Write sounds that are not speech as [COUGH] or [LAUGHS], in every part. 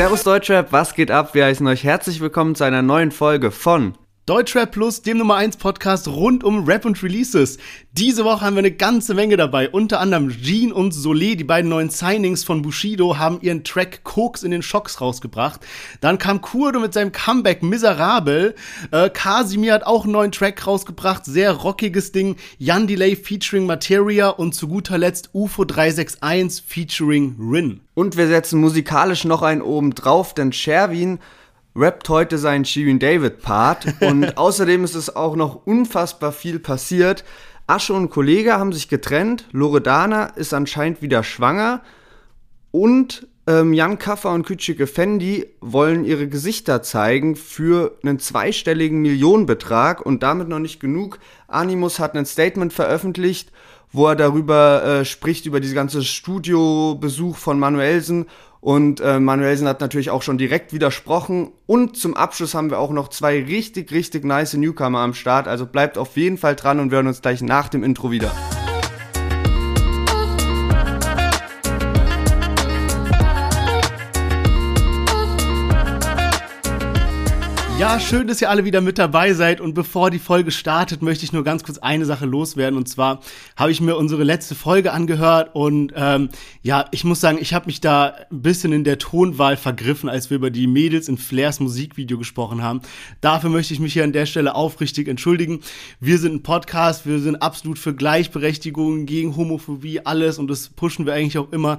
Servus Deutschrap, was geht ab? Wir heißen euch herzlich willkommen zu einer neuen Folge von Deutschrap Plus, dem Nummer 1 Podcast rund um Rap und Releases. Diese Woche haben wir eine ganze Menge dabei. Unter anderem Jean und Solé, die beiden neuen Signings von Bushido, haben ihren Track Koks in den Schocks rausgebracht. Dann kam Kurdo mit seinem Comeback Miserabel. Äh, Casimir hat auch einen neuen Track rausgebracht. Sehr rockiges Ding. Jan Delay featuring Materia und zu guter Letzt UFO 361 featuring Rin. Und wir setzen musikalisch noch einen oben drauf, denn Sherwin rappt heute seinen Shirin David Part [LAUGHS] und außerdem ist es auch noch unfassbar viel passiert. Asche und Kollege haben sich getrennt, Loredana ist anscheinend wieder schwanger und ähm, Jan Kaffer und Küçük Fendi wollen ihre Gesichter zeigen für einen zweistelligen Millionenbetrag und damit noch nicht genug. Animus hat ein Statement veröffentlicht, wo er darüber äh, spricht, über diese ganze Studiobesuch von Manuelsen und äh, Manuelsen hat natürlich auch schon direkt widersprochen. Und zum Abschluss haben wir auch noch zwei richtig, richtig nice Newcomer am Start. Also bleibt auf jeden Fall dran und wir hören uns gleich nach dem Intro wieder. Ja, schön, dass ihr alle wieder mit dabei seid. Und bevor die Folge startet, möchte ich nur ganz kurz eine Sache loswerden. Und zwar habe ich mir unsere letzte Folge angehört. Und ähm, ja, ich muss sagen, ich habe mich da ein bisschen in der Tonwahl vergriffen, als wir über die Mädels in Flairs Musikvideo gesprochen haben. Dafür möchte ich mich hier an der Stelle aufrichtig entschuldigen. Wir sind ein Podcast, wir sind absolut für Gleichberechtigung, gegen Homophobie, alles. Und das pushen wir eigentlich auch immer.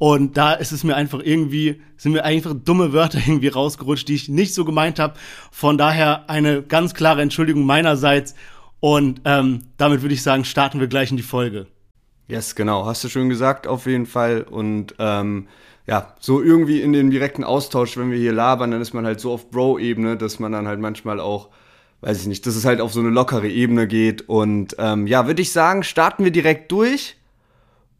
Und da ist es mir einfach irgendwie, sind mir einfach dumme Wörter [LAUGHS] irgendwie rausgerutscht, die ich nicht so gemeint habe. Von daher eine ganz klare Entschuldigung meinerseits. Und ähm, damit würde ich sagen, starten wir gleich in die Folge. Yes, genau. Hast du schon gesagt, auf jeden Fall. Und ähm, ja, so irgendwie in den direkten Austausch, wenn wir hier labern, dann ist man halt so auf Bro-Ebene, dass man dann halt manchmal auch, weiß ich nicht, dass es halt auf so eine lockere Ebene geht. Und ähm, ja, würde ich sagen, starten wir direkt durch.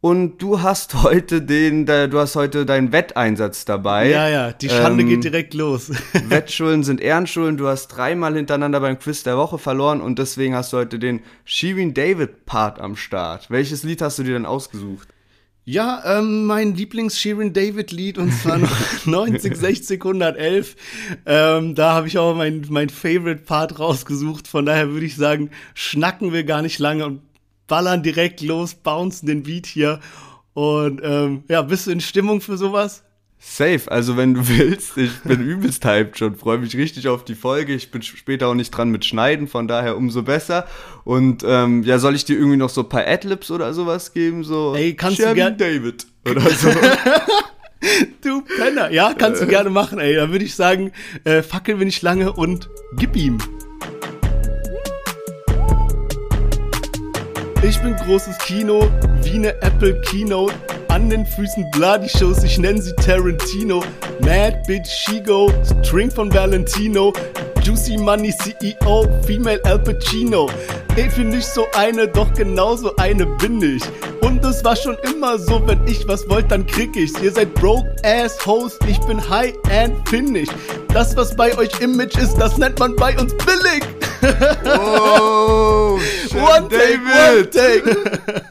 Und du hast heute den, du hast heute deinen Wetteinsatz dabei. Ja, ja, die Schande ähm, geht direkt los. [LAUGHS] Wettschulden sind Ehrenschulden. Du hast dreimal hintereinander beim Quiz der Woche verloren und deswegen hast du heute den Shirin David Part am Start. Welches Lied hast du dir denn ausgesucht? Ja, ähm, mein Lieblings-Shirin David-Lied und zwar noch 90, 60, 111. Ähm, da habe ich auch mein, mein Favorite-Part rausgesucht. Von daher würde ich sagen, schnacken wir gar nicht lange und ballern direkt los, bouncen den Beat hier. Und ähm, ja, bist du in Stimmung für sowas? Safe, also wenn du [LAUGHS] willst, ich bin übelst hyped schon, freue mich richtig auf die Folge. Ich bin später auch nicht dran mit Schneiden, von daher umso besser. Und ähm, ja, soll ich dir irgendwie noch so ein paar Adlibs oder sowas geben? So Ey, kannst Sherman du gerne David [LAUGHS] oder so. [LAUGHS] du Penner, ja, kannst du äh. gerne machen, ey. Dann würde ich sagen, äh, fackeln wir nicht lange und gib ihm. Ich bin großes Kino, wie ne Apple Keynote. An den Füßen Bloody Shows, ich nenne sie Tarantino. Mad Bitch Shigo, String von Valentino. Juicy Money CEO, Female Al Pacino. Ey, find ich so eine, doch genauso eine bin ich. Und es war schon immer so, wenn ich was wollt, dann krieg ich's. Ihr seid broke ass host, ich bin high and finish. Das, was bei euch Image ist, das nennt man bei uns billig. [LAUGHS] Oh, one take, one take. [LAUGHS]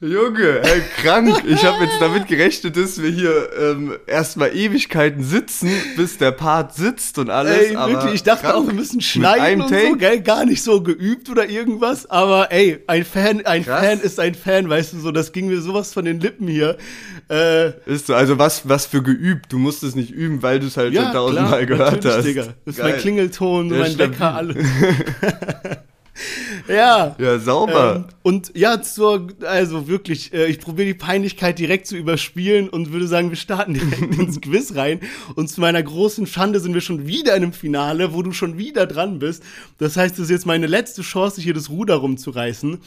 Junge, ey, krank. Ich habe jetzt damit gerechnet, dass wir hier ähm, erstmal Ewigkeiten sitzen, bis der Part sitzt und alles. Ey, wirklich, ich dachte auch, wir müssen schneiden und Take. so, gell? Gar nicht so geübt oder irgendwas. Aber ey, ein Fan, ein Krass. Fan ist ein Fan, weißt du so. Das ging mir sowas von den Lippen hier. Äh, ist so, also was, was für geübt. Du musst es nicht üben, weil du es halt ja, schon tausendmal gehört hast. Digga. Das ist Geil. mein Klingelton, ja, mein Wecker, alles. [LAUGHS] ja. Ja, sauber. Ähm, und ja, zur, also wirklich, äh, ich probiere die Peinlichkeit direkt zu überspielen und würde sagen, wir starten direkt [LAUGHS] ins Quiz rein. Und zu meiner großen Schande sind wir schon wieder in einem Finale, wo du schon wieder dran bist. Das heißt, es ist jetzt meine letzte Chance, hier das Ruder rumzureißen.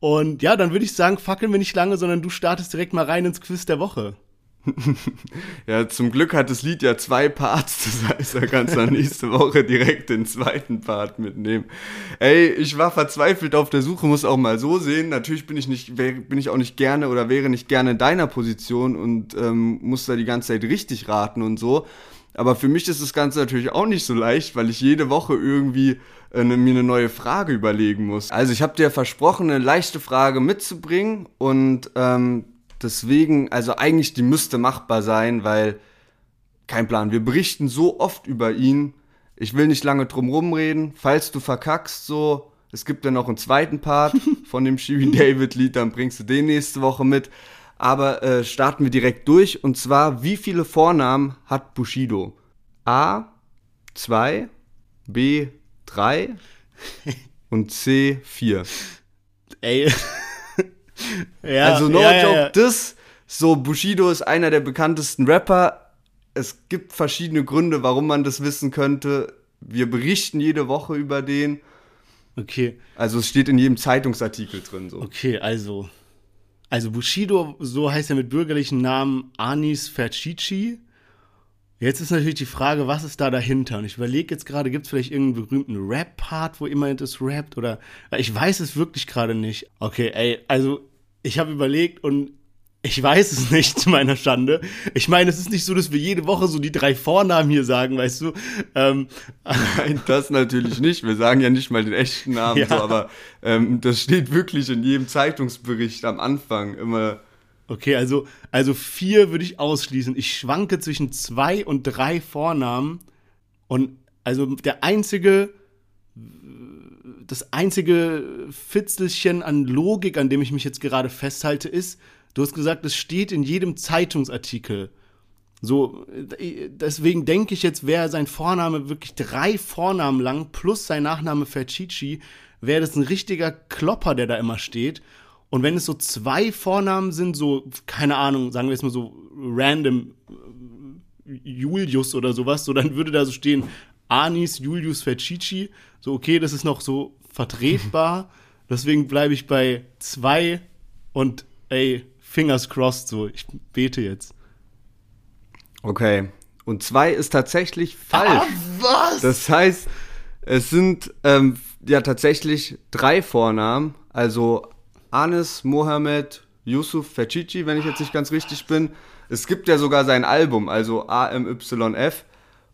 Und ja, dann würde ich sagen, fackeln wir nicht lange, sondern du startest direkt mal rein ins Quiz der Woche. [LAUGHS] ja, zum Glück hat das Lied ja zwei Parts, das heißt, er kann dann nächste Woche direkt den zweiten Part mitnehmen. Ey, ich war verzweifelt auf der Suche, muss auch mal so sehen. Natürlich bin ich nicht, bin ich auch nicht gerne oder wäre nicht gerne in deiner Position und ähm, muss da die ganze Zeit richtig raten und so. Aber für mich ist das Ganze natürlich auch nicht so leicht, weil ich jede Woche irgendwie äh, mir eine neue Frage überlegen muss. Also ich habe dir versprochen, eine leichte Frage mitzubringen und ähm, deswegen, also eigentlich, die müsste machbar sein, weil kein Plan. Wir berichten so oft über ihn. Ich will nicht lange drum rumreden. Falls du verkackst, so, es gibt ja noch einen zweiten Part [LAUGHS] von dem Shirin David Lied, dann bringst du den nächste Woche mit. Aber äh, starten wir direkt durch. Und zwar, wie viele Vornamen hat Bushido? A, 2, B, 3 [LAUGHS] und C, 4. Ey. Ja, also no ja, joke, ja, das, so Bushido ist einer der bekanntesten Rapper es gibt verschiedene Gründe, warum man das wissen könnte. Wir berichten jede Woche über den. Okay. Also es steht in jedem Zeitungsartikel drin so. Okay, also also Bushido, so heißt er mit bürgerlichen Namen Anis Fercici. Jetzt ist natürlich die Frage, was ist da dahinter? Und ich überlege jetzt gerade, gibt es vielleicht irgendeinen berühmten Rap-Part, wo immer das rappt? Oder ich weiß es wirklich gerade nicht. Okay, ey, also ich habe überlegt und ich weiß es [LAUGHS] nicht, zu meiner Schande. Ich meine, es ist nicht so, dass wir jede Woche so die drei Vornamen hier sagen, weißt du. Ähm, [LAUGHS] Nein, das natürlich nicht. Wir sagen ja nicht mal den echten Namen, [LAUGHS] ja. so, aber ähm, das steht wirklich in jedem Zeitungsbericht am Anfang immer. Okay, also, also vier würde ich ausschließen. Ich schwanke zwischen zwei und drei Vornamen. Und also der einzige, das einzige Fitzelchen an Logik, an dem ich mich jetzt gerade festhalte, ist, Du hast gesagt, es steht in jedem Zeitungsartikel. So, deswegen denke ich jetzt, wäre sein Vorname wirklich drei Vornamen lang plus sein Nachname Fercici, wäre das ein richtiger Klopper, der da immer steht. Und wenn es so zwei Vornamen sind, so, keine Ahnung, sagen wir jetzt mal so random Julius oder sowas, so dann würde da so stehen Anis Julius Fercici. So, okay, das ist noch so vertretbar. [LAUGHS] Deswegen bleibe ich bei zwei und ey, fingers crossed so. Ich bete jetzt. Okay. Und zwei ist tatsächlich falsch. Ah, was? Das heißt, es sind ähm, ja tatsächlich drei Vornamen. Also Anis, Mohammed, Yusuf Ferchichi, wenn ich jetzt nicht ganz richtig bin. Es gibt ja sogar sein Album, also AMYF.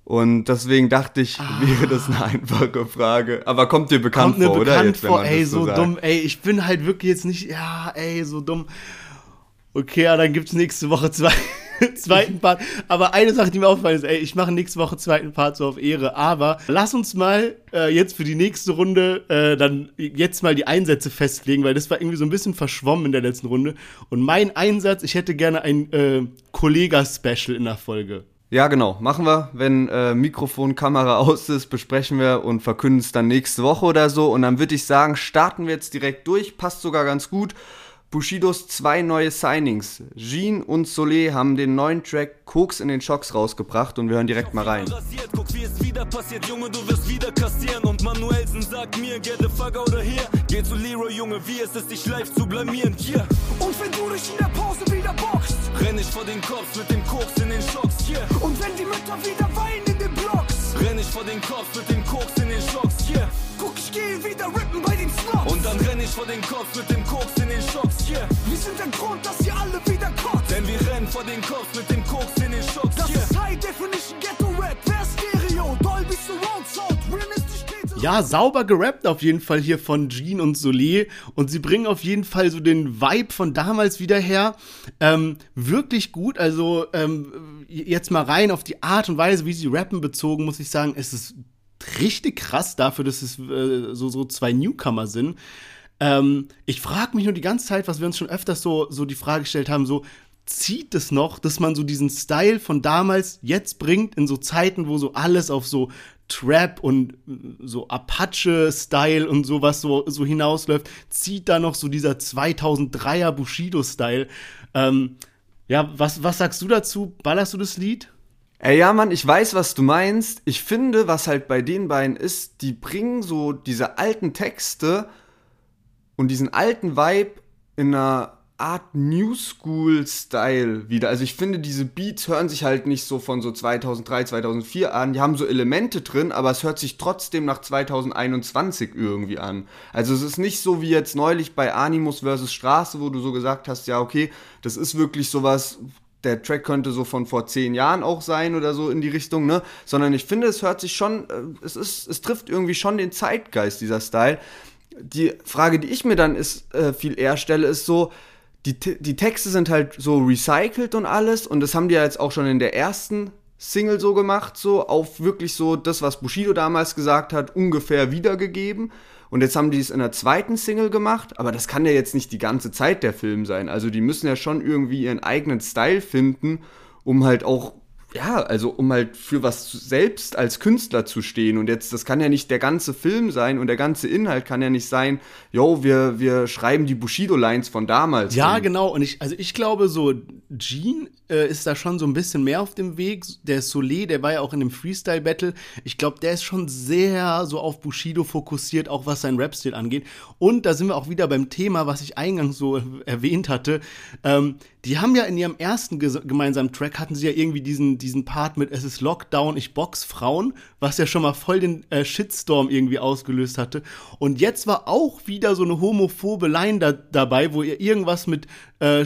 Und deswegen dachte ich, ah. wäre das eine einfache Frage. Aber kommt dir bekannt kommt vor, bekannt oder? Jetzt, vor, ey, so, so dumm, ey, ich bin halt wirklich jetzt nicht, ja, ey, so dumm. Okay, ja, dann gibt's nächste Woche zwei, [LAUGHS] zweiten Part. Aber eine Sache, die mir aufgefallen ist, ey, ich mache nächste Woche zweiten Part so auf Ehre. Aber lass uns mal äh, jetzt für die nächste Runde äh, dann jetzt mal die Einsätze festlegen, weil das war irgendwie so ein bisschen verschwommen in der letzten Runde. Und mein Einsatz, ich hätte gerne ein äh, Kollega-Special in der Folge. Ja, genau. Machen wir. Wenn äh, Mikrofon, Kamera aus ist, besprechen wir und verkünden es dann nächste Woche oder so. Und dann würde ich sagen, starten wir jetzt direkt durch. Passt sogar ganz gut. Bushidos zwei neue Signings. Jean und Soleil haben den neuen Track Koks in den Shocks rausgebracht und wir hören direkt mal rein. Guck, wie es wieder passiert, Junge, du wirst wieder kassieren. Und Manuelsen sagt mir, get the fuck out of here. Geh zu Leroy, Junge, wie ist es, dich live zu blamieren? Hier. Und wenn du dich in der Pause wieder boxt, renn ich vor den Kopf mit dem Koks in den Shocks. Hier. Und wenn die Mütter wieder weinen ich vor den Kopf mit dem Koks in den Shocks. Hier. Guck, ich gehe wieder rippen bei den Snobs. Und dann renn ich vor den Kopf mit dem Koks in den Shocks yeah. Wir sind der Grund, dass ihr alle wieder kommt. Denn wir rennen vor den Kopf mit dem Koks in den Schocks. Das yeah. ist High Definition Ghetto Rap. Wer Stereo? Dolby Surround Sound. Ja, sauber gerappt auf jeden Fall hier von Jean und Solé. Und sie bringen auf jeden Fall so den Vibe von damals wieder her. Ähm, wirklich gut. Also ähm, jetzt mal rein auf die Art und Weise, wie sie rappen bezogen, muss ich sagen, es ist richtig krass dafür, dass es äh, so, so zwei Newcomer sind. Ähm, ich frage mich nur die ganze Zeit, was wir uns schon öfters so, so die Frage gestellt haben, so, zieht es noch, dass man so diesen Style von damals jetzt bringt in so Zeiten, wo so alles auf so Trap und so Apache-Style und sowas so, so hinausläuft, zieht da noch so dieser 2003er Bushido-Style. Ähm, ja, was, was sagst du dazu? Ballerst du das Lied? Ey, ja, Mann, ich weiß, was du meinst. Ich finde, was halt bei den beiden ist, die bringen so diese alten Texte und diesen alten Vibe in einer Art New School Style wieder. Also ich finde, diese Beats hören sich halt nicht so von so 2003, 2004 an. Die haben so Elemente drin, aber es hört sich trotzdem nach 2021 irgendwie an. Also es ist nicht so wie jetzt neulich bei Animus vs. Straße, wo du so gesagt hast, ja okay, das ist wirklich sowas, der Track könnte so von vor zehn Jahren auch sein oder so in die Richtung, ne? Sondern ich finde, es hört sich schon, äh, es ist, es trifft irgendwie schon den Zeitgeist, dieser Style die Frage, die ich mir dann ist, äh, viel eher stelle, ist so, die, die Texte sind halt so recycelt und alles und das haben die ja jetzt auch schon in der ersten Single so gemacht, so auf wirklich so das, was Bushido damals gesagt hat, ungefähr wiedergegeben. Und jetzt haben die es in der zweiten Single gemacht, aber das kann ja jetzt nicht die ganze Zeit der Film sein. Also die müssen ja schon irgendwie ihren eigenen Style finden, um halt auch ja, also um halt für was selbst als Künstler zu stehen. Und jetzt, das kann ja nicht der ganze Film sein und der ganze Inhalt kann ja nicht sein, yo, wir, wir schreiben die Bushido-Lines von damals. Ja, hin. genau. Und ich, also ich glaube, so Gene äh, ist da schon so ein bisschen mehr auf dem Weg. Der Solé, der war ja auch in dem Freestyle-Battle. Ich glaube, der ist schon sehr so auf Bushido fokussiert, auch was sein Rap-Stil angeht. Und da sind wir auch wieder beim Thema, was ich eingangs so [LAUGHS] erwähnt hatte. Ähm, die haben ja in ihrem ersten gemeinsamen Track hatten sie ja irgendwie diesen, diesen Part mit Es ist Lockdown, ich box Frauen, was ja schon mal voll den äh, Shitstorm irgendwie ausgelöst hatte. Und jetzt war auch wieder so eine homophobe Line da, dabei, wo ihr irgendwas mit äh,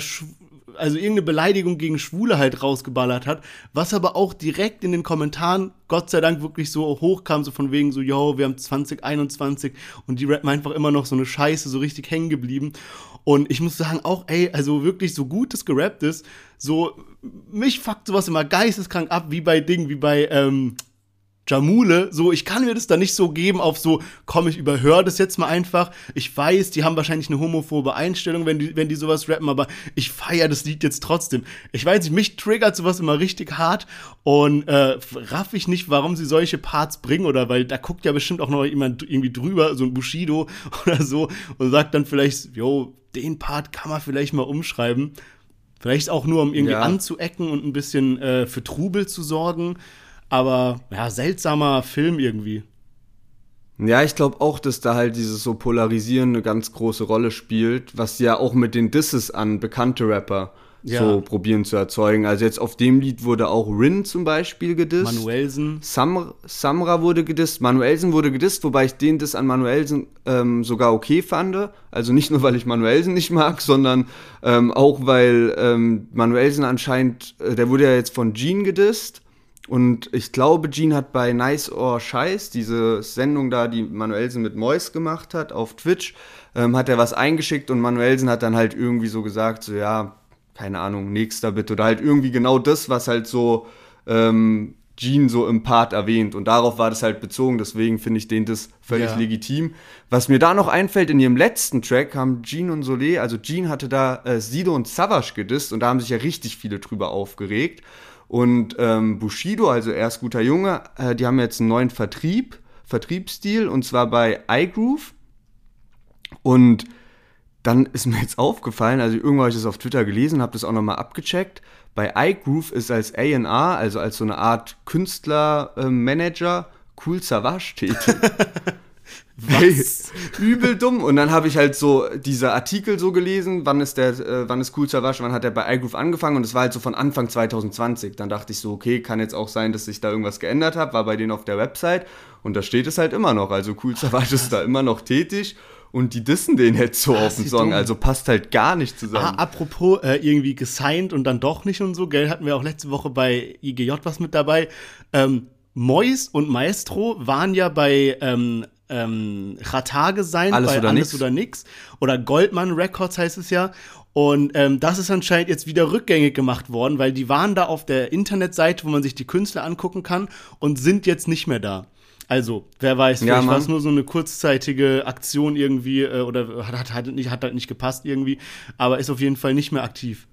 also irgendeine Beleidigung gegen Schwule halt rausgeballert hat, was aber auch direkt in den Kommentaren Gott sei Dank wirklich so hochkam, so von wegen so, yo, wir haben 2021 und die rappen einfach immer noch so eine Scheiße, so richtig hängen geblieben. Und ich muss sagen, auch, ey, also wirklich so gut es gerappt ist, so, mich fuckt sowas immer geisteskrank ab, wie bei Dingen, wie bei, ähm, Jamule, so, ich kann mir das da nicht so geben auf so, komm, ich überhöre das jetzt mal einfach. Ich weiß, die haben wahrscheinlich eine homophobe Einstellung, wenn die, wenn die sowas rappen, aber ich feiere das Lied jetzt trotzdem. Ich weiß nicht, mich triggert sowas immer richtig hart und äh, raff ich nicht, warum sie solche Parts bringen oder weil da guckt ja bestimmt auch noch jemand irgendwie drüber, so ein Bushido [LAUGHS] oder so und sagt dann vielleicht, yo, den Part kann man vielleicht mal umschreiben. Vielleicht auch nur, um irgendwie ja. anzuecken und ein bisschen äh, für Trubel zu sorgen. Aber ja, seltsamer Film irgendwie. Ja, ich glaube auch, dass da halt dieses so Polarisieren eine ganz große Rolle spielt, was ja auch mit den Disses an bekannte Rapper ja. so probieren zu erzeugen. Also jetzt auf dem Lied wurde auch Rin zum Beispiel gedisst. Manuelsen. Sam Samra wurde gedisst. Manuelsen wurde gedisst, wobei ich den Diss an Manuelsen ähm, sogar okay fand. Also nicht nur, weil ich Manuelsen nicht mag, sondern ähm, auch, weil ähm, Manuelsen anscheinend, äh, der wurde ja jetzt von Gene gedisst. Und ich glaube, Gene hat bei Nice or Scheiß, diese Sendung da, die Manuelsen mit Mois gemacht hat auf Twitch, ähm, hat er was eingeschickt und Manuelsen hat dann halt irgendwie so gesagt, so ja, keine Ahnung, nächster bitte. Oder halt irgendwie genau das, was halt so ähm, Gene so im Part erwähnt. Und darauf war das halt bezogen, deswegen finde ich den das völlig ja. legitim. Was mir da noch einfällt, in ihrem letzten Track haben Gene und Soleil, also Gene hatte da äh, Sido und Savage gedisst und da haben sich ja richtig viele drüber aufgeregt. Und ähm, Bushido, also er ist guter Junge, äh, die haben jetzt einen neuen Vertrieb, Vertriebsstil und zwar bei iGroove. Und dann ist mir jetzt aufgefallen, also irgendwann habe ich das auf Twitter gelesen, habe das auch nochmal abgecheckt. Bei iGroove ist als A&R, also als so eine Art Künstlermanager, äh, Cool Savage tätig. [LAUGHS] Was? übel dumm. Und dann habe ich halt so diese Artikel so gelesen, wann ist der, äh, wann ist Cool Savage, wann hat er bei iGroove angefangen und es war halt so von Anfang 2020. Dann dachte ich so, okay, kann jetzt auch sein, dass sich da irgendwas geändert hat, war bei denen auf der Website und da steht es halt immer noch. Also Cool Savage ist da immer noch tätig und die dissen den jetzt so ah, auf den Song, dumm. also passt halt gar nicht zusammen. Ah, apropos äh, irgendwie gesigned und dann doch nicht und so, gell, hatten wir auch letzte Woche bei IGJ was mit dabei. Ähm, Mois und Maestro waren ja bei ähm, ähm, Ratage sein, alles bei oder Alles nix. oder Nix. Oder Goldman Records heißt es ja. Und ähm, das ist anscheinend jetzt wieder rückgängig gemacht worden, weil die waren da auf der Internetseite, wo man sich die Künstler angucken kann und sind jetzt nicht mehr da. Also, wer weiß, vielleicht ja, war es nur so eine kurzzeitige Aktion irgendwie äh, oder hat, hat, nicht, hat halt nicht gepasst irgendwie, aber ist auf jeden Fall nicht mehr aktiv.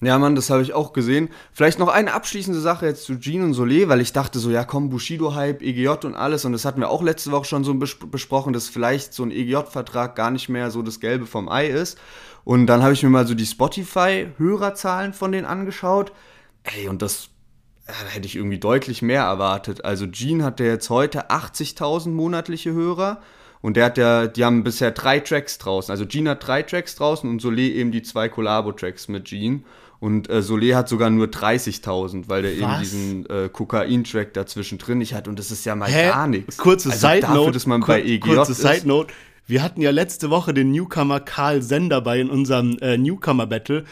Ja, Mann, das habe ich auch gesehen. Vielleicht noch eine abschließende Sache jetzt zu Jean und Solé, weil ich dachte so, ja komm, Bushido-Hype, EGJ und alles. Und das hatten wir auch letzte Woche schon so bes besprochen, dass vielleicht so ein EGJ-Vertrag gar nicht mehr so das Gelbe vom Ei ist. Und dann habe ich mir mal so die Spotify-Hörerzahlen von denen angeschaut. Ey, und das da hätte ich irgendwie deutlich mehr erwartet. Also Jean hat ja jetzt heute 80.000 monatliche Hörer. Und der hat ja, die haben bisher drei Tracks draußen. Also Jean hat drei Tracks draußen und Solé eben die zwei Collabo-Tracks mit Jean. Und äh, Solé hat sogar nur 30.000, weil der Was? eben diesen äh, Kokain-Track dazwischen drin nicht hat. Und das ist ja mal Hä? gar nichts. Kurze also Side Note. Dafür, dass man bei EGJ kurze Side Note. Wir hatten ja letzte Woche den Newcomer Karl Sender bei in unserem äh, Newcomer-Battle.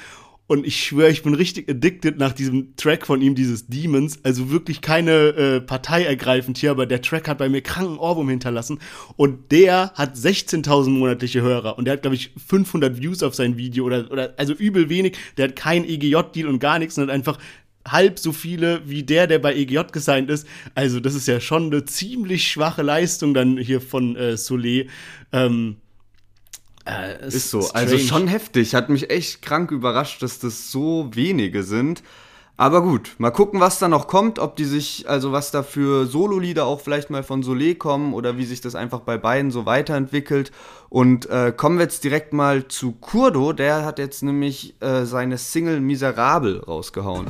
Und ich schwöre, ich bin richtig addicted nach diesem Track von ihm, dieses Demons. Also wirklich keine äh, Partei ergreifend hier, aber der Track hat bei mir kranken Ohrwurm hinterlassen. Und der hat 16.000 monatliche Hörer. Und der hat, glaube ich, 500 Views auf sein Video oder, oder also übel wenig. Der hat kein EGJ-Deal und gar nichts hat einfach halb so viele wie der, der bei EGJ gesigned ist. Also das ist ja schon eine ziemlich schwache Leistung dann hier von äh, Soleil. Ähm, äh, ist so, strange. also schon heftig. Hat mich echt krank überrascht, dass das so wenige sind. Aber gut, mal gucken, was da noch kommt, ob die sich, also was da für Solo-Lieder auch vielleicht mal von Soleil kommen oder wie sich das einfach bei beiden so weiterentwickelt. Und äh, kommen wir jetzt direkt mal zu Kurdo, der hat jetzt nämlich äh, seine Single Miserabel rausgehauen.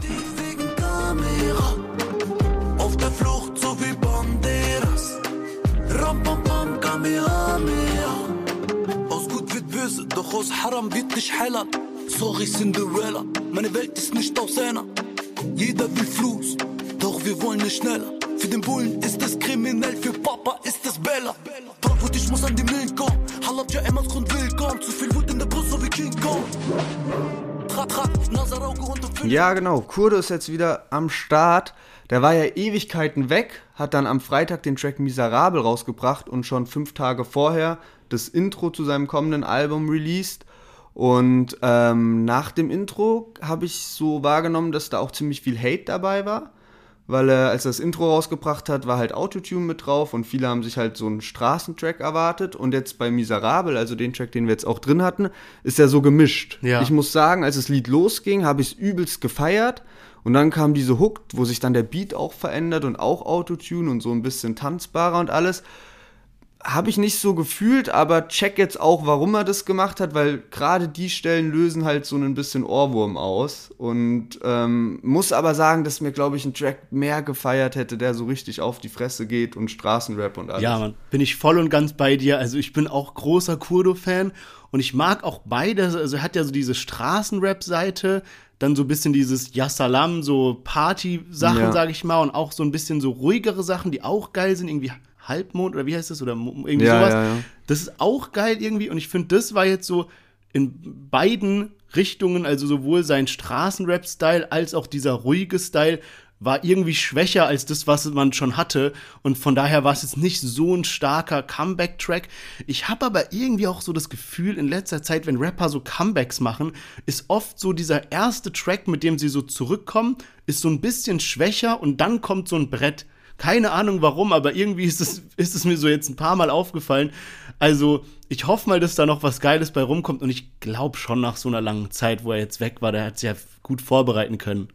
Doch aus Haram wird nicht heller. Sorry Cinderella, meine Welt ist nicht aus einer. Jeder will Fluss, doch wir wollen nicht schneller. Für den Bullen ist es kriminell, für Papa ist es Bella. Bravo, ich muss an die Millen kommen. Halab ja immer Grund willkommen. Zu viel Wut in der Brust, so wie King Kong. Ja, genau. Kurde ist jetzt wieder am Start. Der war ja Ewigkeiten weg, hat dann am Freitag den Track Miserabel rausgebracht und schon fünf Tage vorher das Intro zu seinem kommenden Album released. Und ähm, nach dem Intro habe ich so wahrgenommen, dass da auch ziemlich viel Hate dabei war. Weil er, als er das Intro rausgebracht hat, war halt Autotune mit drauf und viele haben sich halt so einen Straßentrack erwartet. Und jetzt bei Miserabel, also den Track, den wir jetzt auch drin hatten, ist er so gemischt. Ja. Ich muss sagen, als das Lied losging, habe ich es übelst gefeiert. Und dann kam diese Hook, wo sich dann der Beat auch verändert und auch Autotune und so ein bisschen tanzbarer und alles habe ich nicht so gefühlt, aber check jetzt auch, warum er das gemacht hat, weil gerade die Stellen lösen halt so ein bisschen Ohrwurm aus. Und ähm, muss aber sagen, dass mir, glaube ich, ein Track mehr gefeiert hätte, der so richtig auf die Fresse geht und Straßenrap und alles. Ja, Mann, bin ich voll und ganz bei dir. Also ich bin auch großer Kurdo-Fan und ich mag auch beides. Also er hat ja so diese Straßenrap-Seite, dann so ein bisschen dieses Yassalam, so Party-Sachen, ja. sage ich mal, und auch so ein bisschen so ruhigere Sachen, die auch geil sind, irgendwie Halbmond oder wie heißt das? Oder irgendwie ja, sowas. Ja, ja. Das ist auch geil irgendwie und ich finde, das war jetzt so in beiden Richtungen, also sowohl sein Straßenrap-Style als auch dieser ruhige Style, war irgendwie schwächer als das, was man schon hatte. Und von daher war es jetzt nicht so ein starker Comeback-Track. Ich habe aber irgendwie auch so das Gefühl, in letzter Zeit, wenn Rapper so Comebacks machen, ist oft so dieser erste Track, mit dem sie so zurückkommen, ist so ein bisschen schwächer und dann kommt so ein Brett. Keine Ahnung warum, aber irgendwie ist es, ist es mir so jetzt ein paar Mal aufgefallen. Also, ich hoffe mal, dass da noch was Geiles bei rumkommt und ich glaube schon nach so einer langen Zeit, wo er jetzt weg war, der hat sich ja gut vorbereiten können.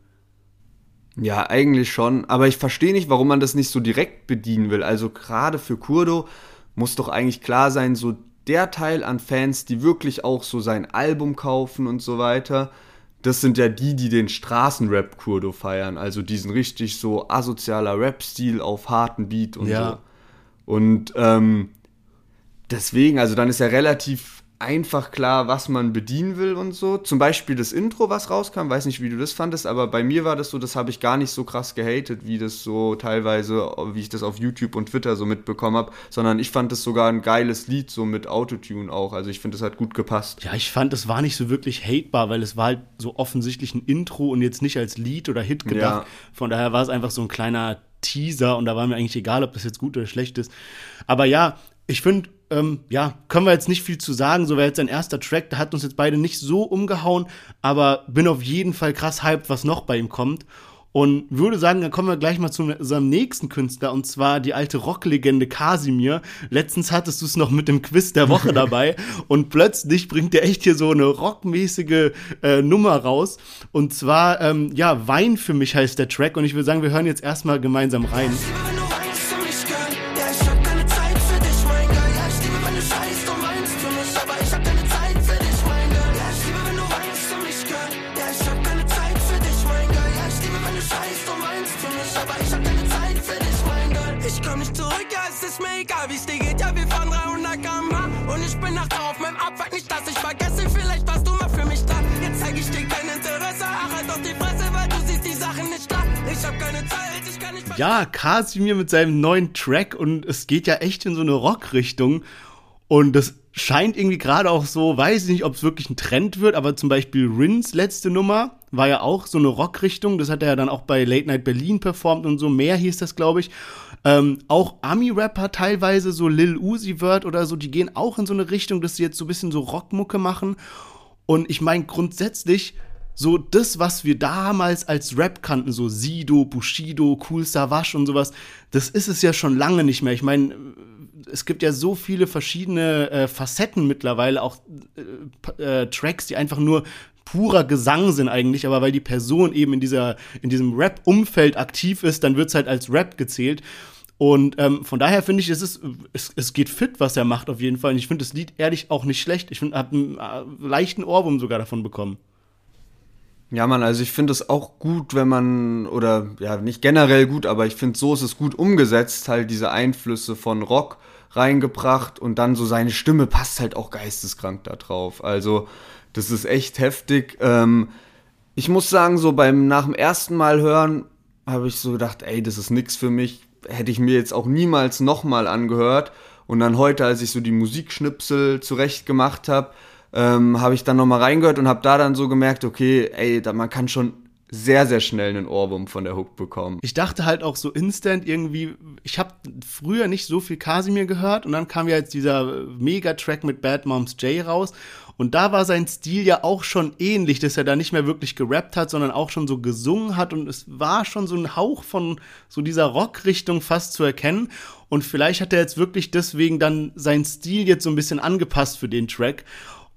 Ja, eigentlich schon, aber ich verstehe nicht, warum man das nicht so direkt bedienen will. Also gerade für Kurdo muss doch eigentlich klar sein, so der Teil an Fans, die wirklich auch so sein Album kaufen und so weiter, das sind ja die, die den Straßenrap Kurdo feiern, also diesen richtig so asozialer Rap-Stil auf harten Beat und ja. so. Und ähm, deswegen, also dann ist ja relativ einfach klar, was man bedienen will und so. Zum Beispiel das Intro, was rauskam, weiß nicht, wie du das fandest, aber bei mir war das so, das habe ich gar nicht so krass gehatet, wie das so teilweise, wie ich das auf YouTube und Twitter so mitbekommen habe, sondern ich fand das sogar ein geiles Lied, so mit Autotune auch. Also ich finde, das hat gut gepasst. Ja, ich fand, es war nicht so wirklich hatebar, weil es war halt so offensichtlich ein Intro und jetzt nicht als Lied oder Hit gedacht. Ja. Von daher war es einfach so ein kleiner Teaser und da war mir eigentlich egal, ob das jetzt gut oder schlecht ist. Aber ja, ich finde, ähm, ja, können wir jetzt nicht viel zu sagen. So wäre jetzt ein erster Track, der hat uns jetzt beide nicht so umgehauen, aber bin auf jeden Fall krass hyped, was noch bei ihm kommt. Und würde sagen, dann kommen wir gleich mal zu unserem nächsten Künstler, und zwar die alte Rocklegende Kasimir. Letztens hattest du es noch mit dem Quiz der Woche [LAUGHS] dabei und plötzlich bringt er echt hier so eine rockmäßige äh, Nummer raus. Und zwar, ähm, ja, Wein für mich heißt der Track und ich würde sagen, wir hören jetzt erstmal gemeinsam rein. Ja, Kasimir mit seinem neuen Track und es geht ja echt in so eine Rockrichtung. Und das scheint irgendwie gerade auch so, weiß ich nicht, ob es wirklich ein Trend wird, aber zum Beispiel Rins letzte Nummer war ja auch so eine Rockrichtung. Das hat er ja dann auch bei Late Night Berlin performt und so. Mehr hieß das, glaube ich. Ähm, auch Ami-Rapper teilweise, so Lil Uzi Vert oder so, die gehen auch in so eine Richtung, dass sie jetzt so ein bisschen so Rockmucke machen. Und ich meine, grundsätzlich so das, was wir damals als Rap kannten, so Sido, Bushido, Cool Savage und sowas, das ist es ja schon lange nicht mehr. Ich meine, es gibt ja so viele verschiedene äh, Facetten mittlerweile, auch äh, äh, Tracks, die einfach nur purer Gesang sind eigentlich, aber weil die Person eben in dieser in diesem Rap-Umfeld aktiv ist, dann wird es halt als Rap gezählt. Und ähm, von daher finde ich, es, ist, es, es geht fit, was er macht auf jeden Fall. Und ich finde das Lied ehrlich auch nicht schlecht. Ich habe einen äh, leichten Ohrwurm sogar davon bekommen. Ja, man, also ich finde es auch gut, wenn man, oder ja, nicht generell gut, aber ich finde, so ist es gut umgesetzt, halt diese Einflüsse von Rock reingebracht und dann so seine Stimme passt halt auch geisteskrank da drauf. Also, das ist echt heftig. Ähm, ich muss sagen, so beim nach dem ersten Mal hören habe ich so gedacht, ey, das ist nix für mich hätte ich mir jetzt auch niemals nochmal angehört. Und dann heute, als ich so die Musikschnipsel zurecht gemacht habe, ähm, habe ich dann nochmal reingehört und habe da dann so gemerkt, okay, ey, da, man kann schon sehr, sehr schnell einen Ohrwurm von der Hook bekommen. Ich dachte halt auch so instant irgendwie, ich habe früher nicht so viel Kasimir gehört und dann kam ja jetzt dieser Megatrack mit Bad Moms J raus und da war sein Stil ja auch schon ähnlich, dass er da nicht mehr wirklich gerappt hat, sondern auch schon so gesungen hat. Und es war schon so ein Hauch von so dieser Rockrichtung fast zu erkennen. Und vielleicht hat er jetzt wirklich deswegen dann seinen Stil jetzt so ein bisschen angepasst für den Track.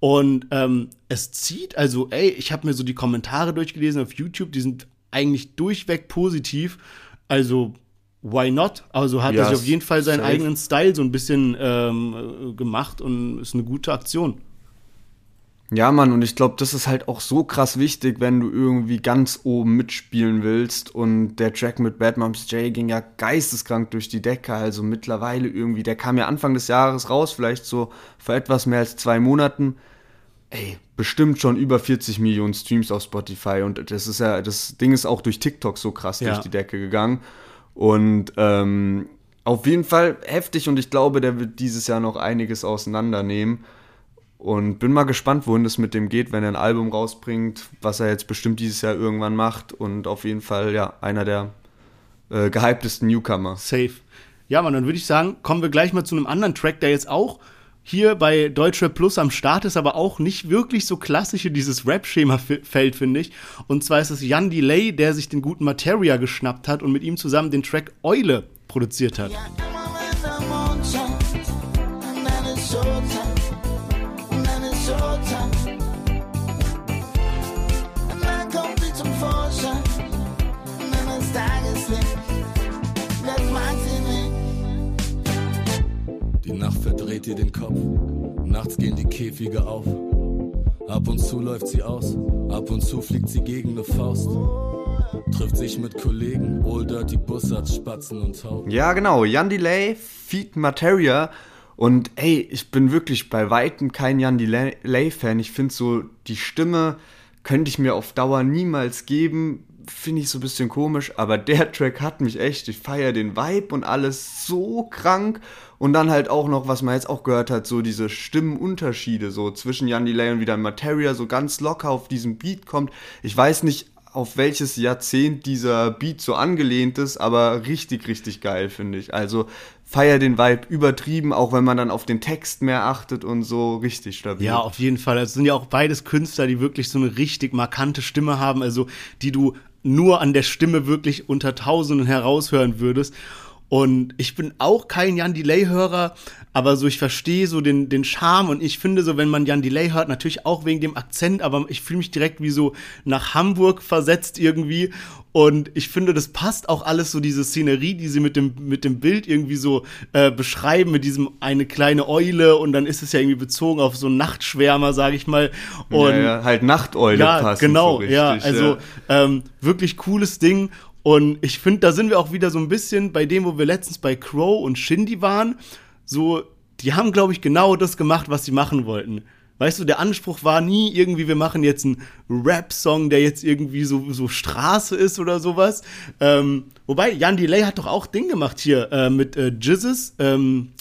Und ähm, es zieht, also, ey, ich habe mir so die Kommentare durchgelesen auf YouTube, die sind eigentlich durchweg positiv. Also, why not? Also hat yes, er sich auf jeden Fall seinen safe. eigenen Style so ein bisschen ähm, gemacht und ist eine gute Aktion. Ja, Mann, und ich glaube, das ist halt auch so krass wichtig, wenn du irgendwie ganz oben mitspielen willst. Und der Track mit Bad Moms J ging ja geisteskrank durch die Decke. Also mittlerweile irgendwie, der kam ja Anfang des Jahres raus, vielleicht so vor etwas mehr als zwei Monaten. Ey, bestimmt schon über 40 Millionen Streams auf Spotify. Und das ist ja, das Ding ist auch durch TikTok so krass ja. durch die Decke gegangen. Und ähm, auf jeden Fall heftig und ich glaube, der wird dieses Jahr noch einiges auseinandernehmen. Und bin mal gespannt, wohin es mit dem geht, wenn er ein Album rausbringt, was er jetzt bestimmt dieses Jahr irgendwann macht. Und auf jeden Fall, ja, einer der äh, gehyptesten Newcomer. Safe. Ja, man, dann würde ich sagen, kommen wir gleich mal zu einem anderen Track, der jetzt auch hier bei Deutschrap Plus am Start ist, aber auch nicht wirklich so klassisch in dieses Rap-Schema fällt, finde ich. Und zwar ist es Jan Delay, der sich den guten Materia geschnappt hat und mit ihm zusammen den Track Eule produziert hat. Ja, verdreht ihr den Kopf. Nachts gehen die Käfige auf. Ab und zu läuft sie aus, ab und zu fliegt sie gegen eine Faust. Trifft sich mit Kollegen, Old Dirty Bussards, Spatzen und Tauben. Ja, genau. Jan Delay, Feed Materia. Und ey, ich bin wirklich bei Weitem kein Jan Delay-Fan. Ich finde so, die Stimme könnte ich mir auf Dauer niemals geben finde ich so ein bisschen komisch, aber der Track hat mich echt, ich feiere den Vibe und alles so krank und dann halt auch noch, was man jetzt auch gehört hat, so diese Stimmenunterschiede so zwischen Jan Delay und wieder Materia so ganz locker auf diesem Beat kommt. Ich weiß nicht, auf welches Jahrzehnt dieser Beat so angelehnt ist, aber richtig, richtig geil, finde ich. Also feier den Vibe übertrieben, auch wenn man dann auf den Text mehr achtet und so richtig stabil. Ja, auf jeden Fall. Es sind ja auch beides Künstler, die wirklich so eine richtig markante Stimme haben, also die du nur an der Stimme wirklich unter Tausenden heraushören würdest. Und ich bin auch kein Jan Delay-Hörer, aber so ich verstehe so den, den Charme und ich finde so, wenn man Jan Delay hört, natürlich auch wegen dem Akzent, aber ich fühle mich direkt wie so nach Hamburg versetzt irgendwie und ich finde, das passt auch alles so diese Szenerie, die sie mit dem, mit dem Bild irgendwie so äh, beschreiben, mit diesem eine kleine Eule und dann ist es ja irgendwie bezogen auf so einen Nachtschwärmer, sage ich mal. Und ja, ja, halt Nachteule ja, passt. Genau, so richtig, ja, also ja. Ähm, wirklich cooles Ding. Und ich finde, da sind wir auch wieder so ein bisschen bei dem, wo wir letztens bei Crow und Shindy waren. So, die haben, glaube ich, genau das gemacht, was sie machen wollten. Weißt du, der Anspruch war nie irgendwie, wir machen jetzt einen Rap-Song, der jetzt irgendwie so, so Straße ist oder sowas. Ähm, wobei, Jan Delay hat doch auch Ding gemacht hier äh, mit äh, Jizzes, ähm,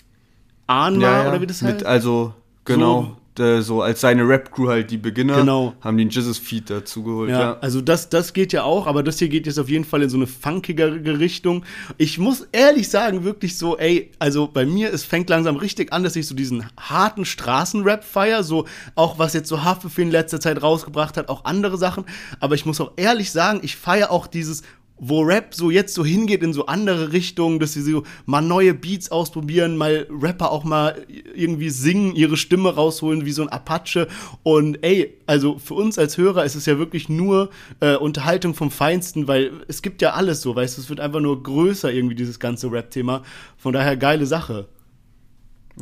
Anma ja, ja, oder wie das heißt. Mit, also, genau. Äh, so als seine Rap-Crew halt die Beginner, Genau. haben den Jesus-Feed dazu geholt. Ja, Ja, also das, das geht ja auch, aber das hier geht jetzt auf jeden Fall in so eine funkigere Richtung. Ich muss ehrlich sagen, wirklich so, ey, also bei mir, es fängt langsam richtig an, dass ich so diesen harten Straßenrap feier, so auch was jetzt so Haftbefehl in letzter Zeit rausgebracht hat, auch andere Sachen. Aber ich muss auch ehrlich sagen, ich feier auch dieses wo Rap so jetzt so hingeht in so andere Richtungen, dass sie so mal neue Beats ausprobieren, mal Rapper auch mal irgendwie singen, ihre Stimme rausholen wie so ein Apache und ey, also für uns als Hörer ist es ja wirklich nur äh, Unterhaltung vom Feinsten, weil es gibt ja alles so, weißt du, es wird einfach nur größer irgendwie dieses ganze Rap-Thema, von daher geile Sache.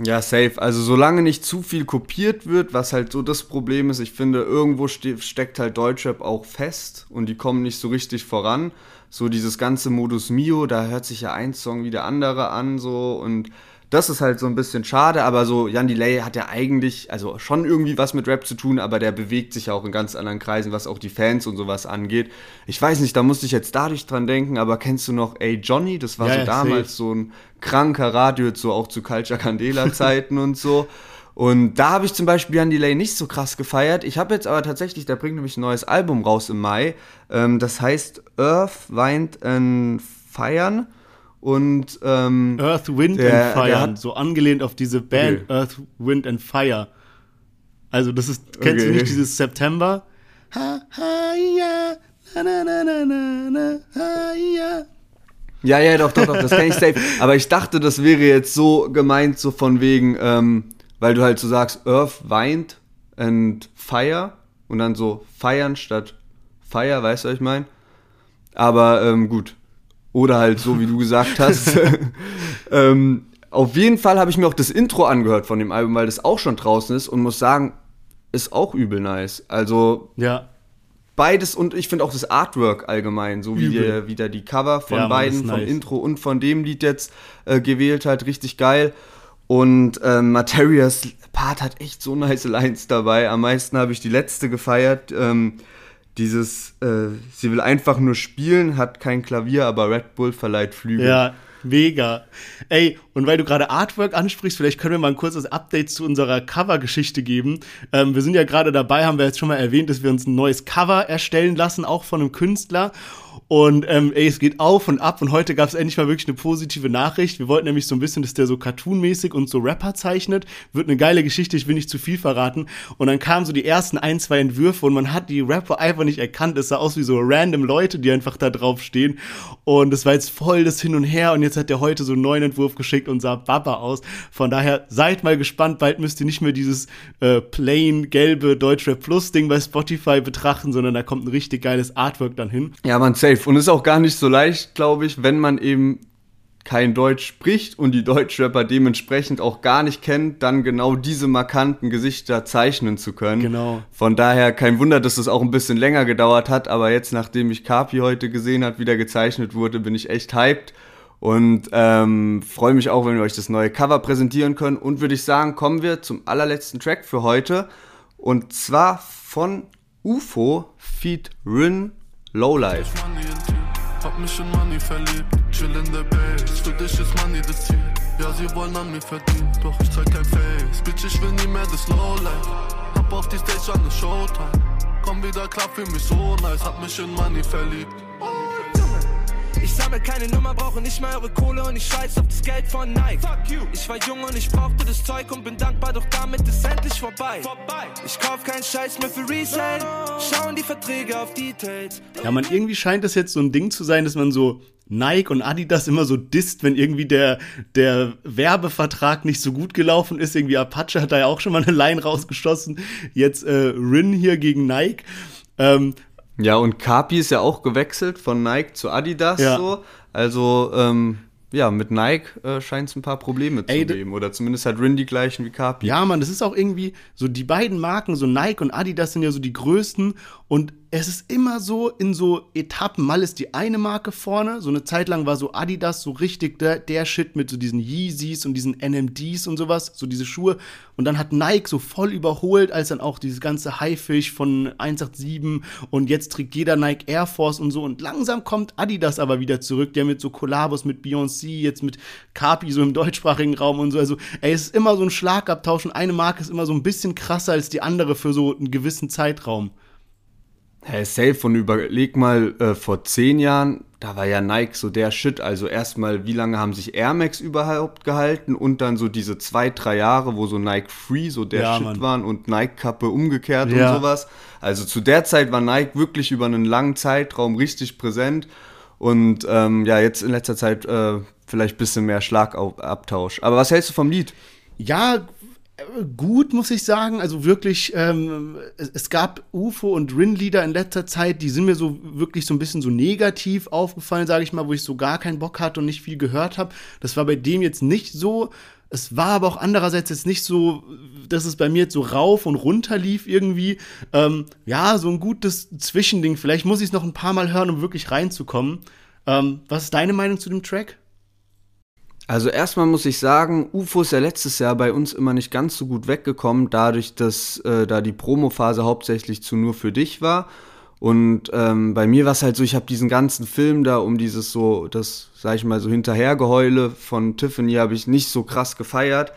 Ja, safe. Also solange nicht zu viel kopiert wird, was halt so das Problem ist, ich finde, irgendwo ste steckt halt Deutschrap auch fest und die kommen nicht so richtig voran. So dieses ganze Modus Mio, da hört sich ja ein Song wie der andere an, so und das ist halt so ein bisschen schade, aber so Jan Delay hat ja eigentlich, also schon irgendwie was mit Rap zu tun, aber der bewegt sich ja auch in ganz anderen Kreisen, was auch die Fans und sowas angeht. Ich weiß nicht, da musste ich jetzt dadurch dran denken, aber kennst du noch Ey Johnny? Das war Ja, so damals so ein kranker Radio, so auch zu Culture Candela Zeiten und so. Und da habe ich zum Beispiel Jan Delay nicht so krass gefeiert. Ich habe jetzt aber tatsächlich, der bringt nämlich ein neues Album raus im Mai. Ähm, das heißt Earth, Wind and Feiern. Und ähm, Earth, Wind Der- and Fire, hat- so angelehnt auf diese Band Okay. Earth, Wind and Fire. Also das ist, kennst du Okay. nicht dieses September? Ha, ha, ja, na, na, na, na, na, ha, ja. Ja, ja, doch, doch, doch, das kann ich safe. [LAUGHS] Aber ich dachte, das wäre jetzt so gemeint, so von wegen, ähm, weil du halt so sagst, Earth, Wind and Fire und dann so feiern statt Fire, weißt du, was ich meine? Aber ähm, gut. Oder halt so, wie du gesagt [LAUGHS] hast. [LAUGHS] ähm, auf jeden Fall habe ich mir auch das Intro angehört von dem Album, weil das auch schon draußen ist und muss sagen, ist auch übel nice. Also Ja, beides und ich finde auch das Artwork allgemein, so wie der, wieder die Cover von Ja, beiden, vom nice. Intro und von dem Lied jetzt äh, gewählt hat, richtig geil. Und ähm, Materias Part hat echt so nice Lines dabei. Am meisten habe ich die letzte gefeiert. Ähm, dieses, äh, sie will einfach nur spielen, hat kein Klavier, aber Red Bull verleiht Flügel. ja, mega. Ey, und weil du gerade Artwork ansprichst, vielleicht können wir mal ein kurzes Update zu unserer Cover-Geschichte geben. Ähm, wir sind ja gerade dabei, haben wir jetzt schon mal erwähnt, dass wir uns ein neues Cover erstellen lassen, auch von einem Künstler. Und ähm, ey, es geht auf und ab und heute gab es endlich mal wirklich eine positive Nachricht. Wir wollten nämlich so ein bisschen, dass der so cartoonmäßig und so Rapper zeichnet. Wird eine geile Geschichte, ich will nicht zu viel verraten. Und dann kamen so die ersten ein, zwei Entwürfe und man hat die Rapper einfach nicht erkannt. Es sah aus wie so random Leute, die einfach da drauf stehen. Und es war jetzt voll das Hin und Her und jetzt hat der heute so einen neuen Entwurf geschickt und sah Baba aus. Von daher seid mal gespannt, bald müsst ihr nicht mehr dieses äh, plain gelbe Deutschrap Plus Ding bei Spotify betrachten, sondern da kommt ein richtig geiles Artwork dann hin. Ja, man, safe. Und ist auch gar nicht so leicht, glaube ich, wenn man eben kein Deutsch spricht und die Deutschrapper dementsprechend auch gar nicht kennt, dann genau diese markanten Gesichter zeichnen zu können. Genau. Von daher kein Wunder, dass es auch ein bisschen länger gedauert hat, aber jetzt, nachdem ich Kapi heute gesehen hat, wie der gezeichnet wurde, bin ich echt hyped und ähm, freue mich auch, wenn wir euch das neue Cover präsentieren können. Und würde ich sagen, kommen wir zum allerletzten Track für heute und zwar von UFO Feed Rin Lowlife. Hab mich in Money verliebt, chill in der Base. Für dich ist Money das Ziel. Ja, sie wollen an mir verdienen, doch ich zeig kein Face. Bitch, ich will nie mehr das Lowlife. Hab auf die Stage an der Showtime. Komm wieder klar, für mich so nice. Hab mich in Money verliebt. Ich sammel keine Nummer, brauche nicht mehr eure Kohle und ich scheiß auf das Geld von Nike. Ich war jung und ich brauchte das Zeug und bin dankbar, doch damit ist endlich vorbei. Ich kauf keinen Scheiß mehr für Resale, schauen die Verträge auf Details. Ja, man, irgendwie scheint das jetzt so ein Ding zu sein, dass man so Nike und Adidas immer so disst, wenn irgendwie der, der Werbevertrag nicht so gut gelaufen ist. Irgendwie Apache hat da ja auch schon mal eine Line rausgeschossen. Jetzt äh, Rin hier gegen Nike. Ähm, Ja, und Kapi ist ja auch gewechselt von Nike zu Adidas Ja. so. Also, ähm, ja, mit Nike äh, scheint es ein paar Probleme zu geben. Oder zumindest hat Rin die gleichen wie Kapi. ja, man, das ist auch irgendwie so, die beiden Marken, so Nike und Adidas sind ja so die größten und es ist immer so in so Etappen. Mal ist die eine Marke vorne. So eine Zeit lang war so Adidas so richtig der, der Shit mit so diesen Yeezys und diesen NMDs und sowas, so diese Schuhe. Und dann hat Nike so voll überholt, als dann auch dieses ganze Haifisch von 187 und jetzt trägt jeder Nike Air Force und so. Und langsam kommt Adidas aber wieder zurück, der mit so Kollabos mit Beyoncé, jetzt mit Capi so im deutschsprachigen Raum und so. Also, ey, es ist immer so ein Schlagabtausch und eine Marke ist immer so ein bisschen krasser als die andere für so einen gewissen Zeitraum. Hey, safe und überleg mal, äh, vor zehn Jahren, da war ja Nike so der Shit. Also erstmal, wie lange haben sich Air Max überhaupt gehalten und dann so diese zwei, drei Jahre, wo so Nike Free so der ja, Shit Mann. waren und Nike-Kappe umgekehrt ja. und sowas. Also zu der Zeit war Nike wirklich über einen langen Zeitraum richtig präsent. Und ähm, ja, jetzt in letzter Zeit äh, vielleicht ein bisschen mehr Schlagabtausch. Aber was hältst du vom Lied? Ja, gut, muss ich sagen. Also wirklich, ähm, es, es, gab UFO und Rin-Lieder in letzter Zeit, die sind mir so wirklich so ein bisschen so negativ aufgefallen, sage ich mal, wo ich so gar keinen Bock hatte und nicht viel gehört habe. Das war bei dem jetzt nicht so. Es war aber auch andererseits jetzt nicht so, dass es bei mir jetzt so rauf und runter lief irgendwie. Ähm, ja, so ein gutes Zwischending. Vielleicht muss ich es noch ein paar Mal hören, um wirklich reinzukommen. Ähm, was ist deine Meinung zu dem Track? Also erstmal muss ich sagen, UFO ist ja letztes Jahr bei uns immer nicht ganz so gut weggekommen, dadurch, dass äh, da die Promophase hauptsächlich zu nur für dich war. Und ähm, bei mir war es halt so, ich habe diesen ganzen Film da um dieses so, das, sag ich mal, so Hinterhergeheule von Tiffany habe ich nicht so krass gefeiert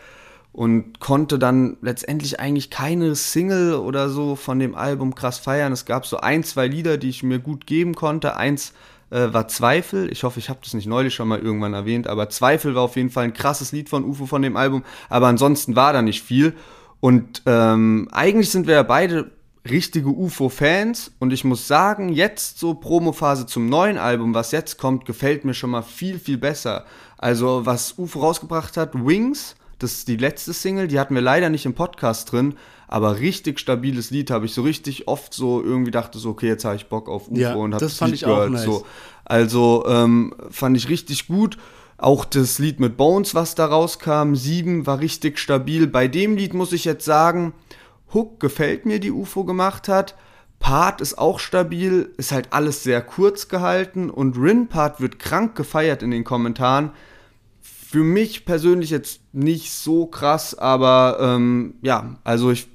und konnte dann letztendlich eigentlich keine Single oder so von dem Album krass feiern. Es gab so ein, zwei Lieder, die ich mir gut geben konnte. Eins äh, war Zweifel. Ich hoffe, ich habe das nicht neulich schon mal irgendwann erwähnt, aber Zweifel war auf jeden Fall ein krasses Lied von UFO von dem Album. Aber ansonsten war da nicht viel. Und ähm, eigentlich sind wir ja beide richtige UFO-Fans und ich muss sagen, jetzt so Promophase zum neuen Album, was jetzt kommt, gefällt mir schon mal viel, viel besser. Also was UFO rausgebracht hat, Wings, das ist die letzte Single, die hatten wir leider nicht im Podcast drin, aber richtig stabiles Lied habe ich so richtig oft so irgendwie dachte so, okay, jetzt habe ich Bock auf UFO ja, und habe das, das Lied gehört. Nice. so. Also ähm, fand ich richtig gut. Auch das Lied mit Bones, was da rauskam, 7 war richtig stabil. Bei dem Lied muss ich jetzt sagen, Hook gefällt mir, die UFO gemacht hat. Part ist auch stabil, ist halt alles sehr kurz gehalten und Rin Part wird krank gefeiert in den Kommentaren. Für mich persönlich jetzt nicht so krass, aber ähm, ja, also ich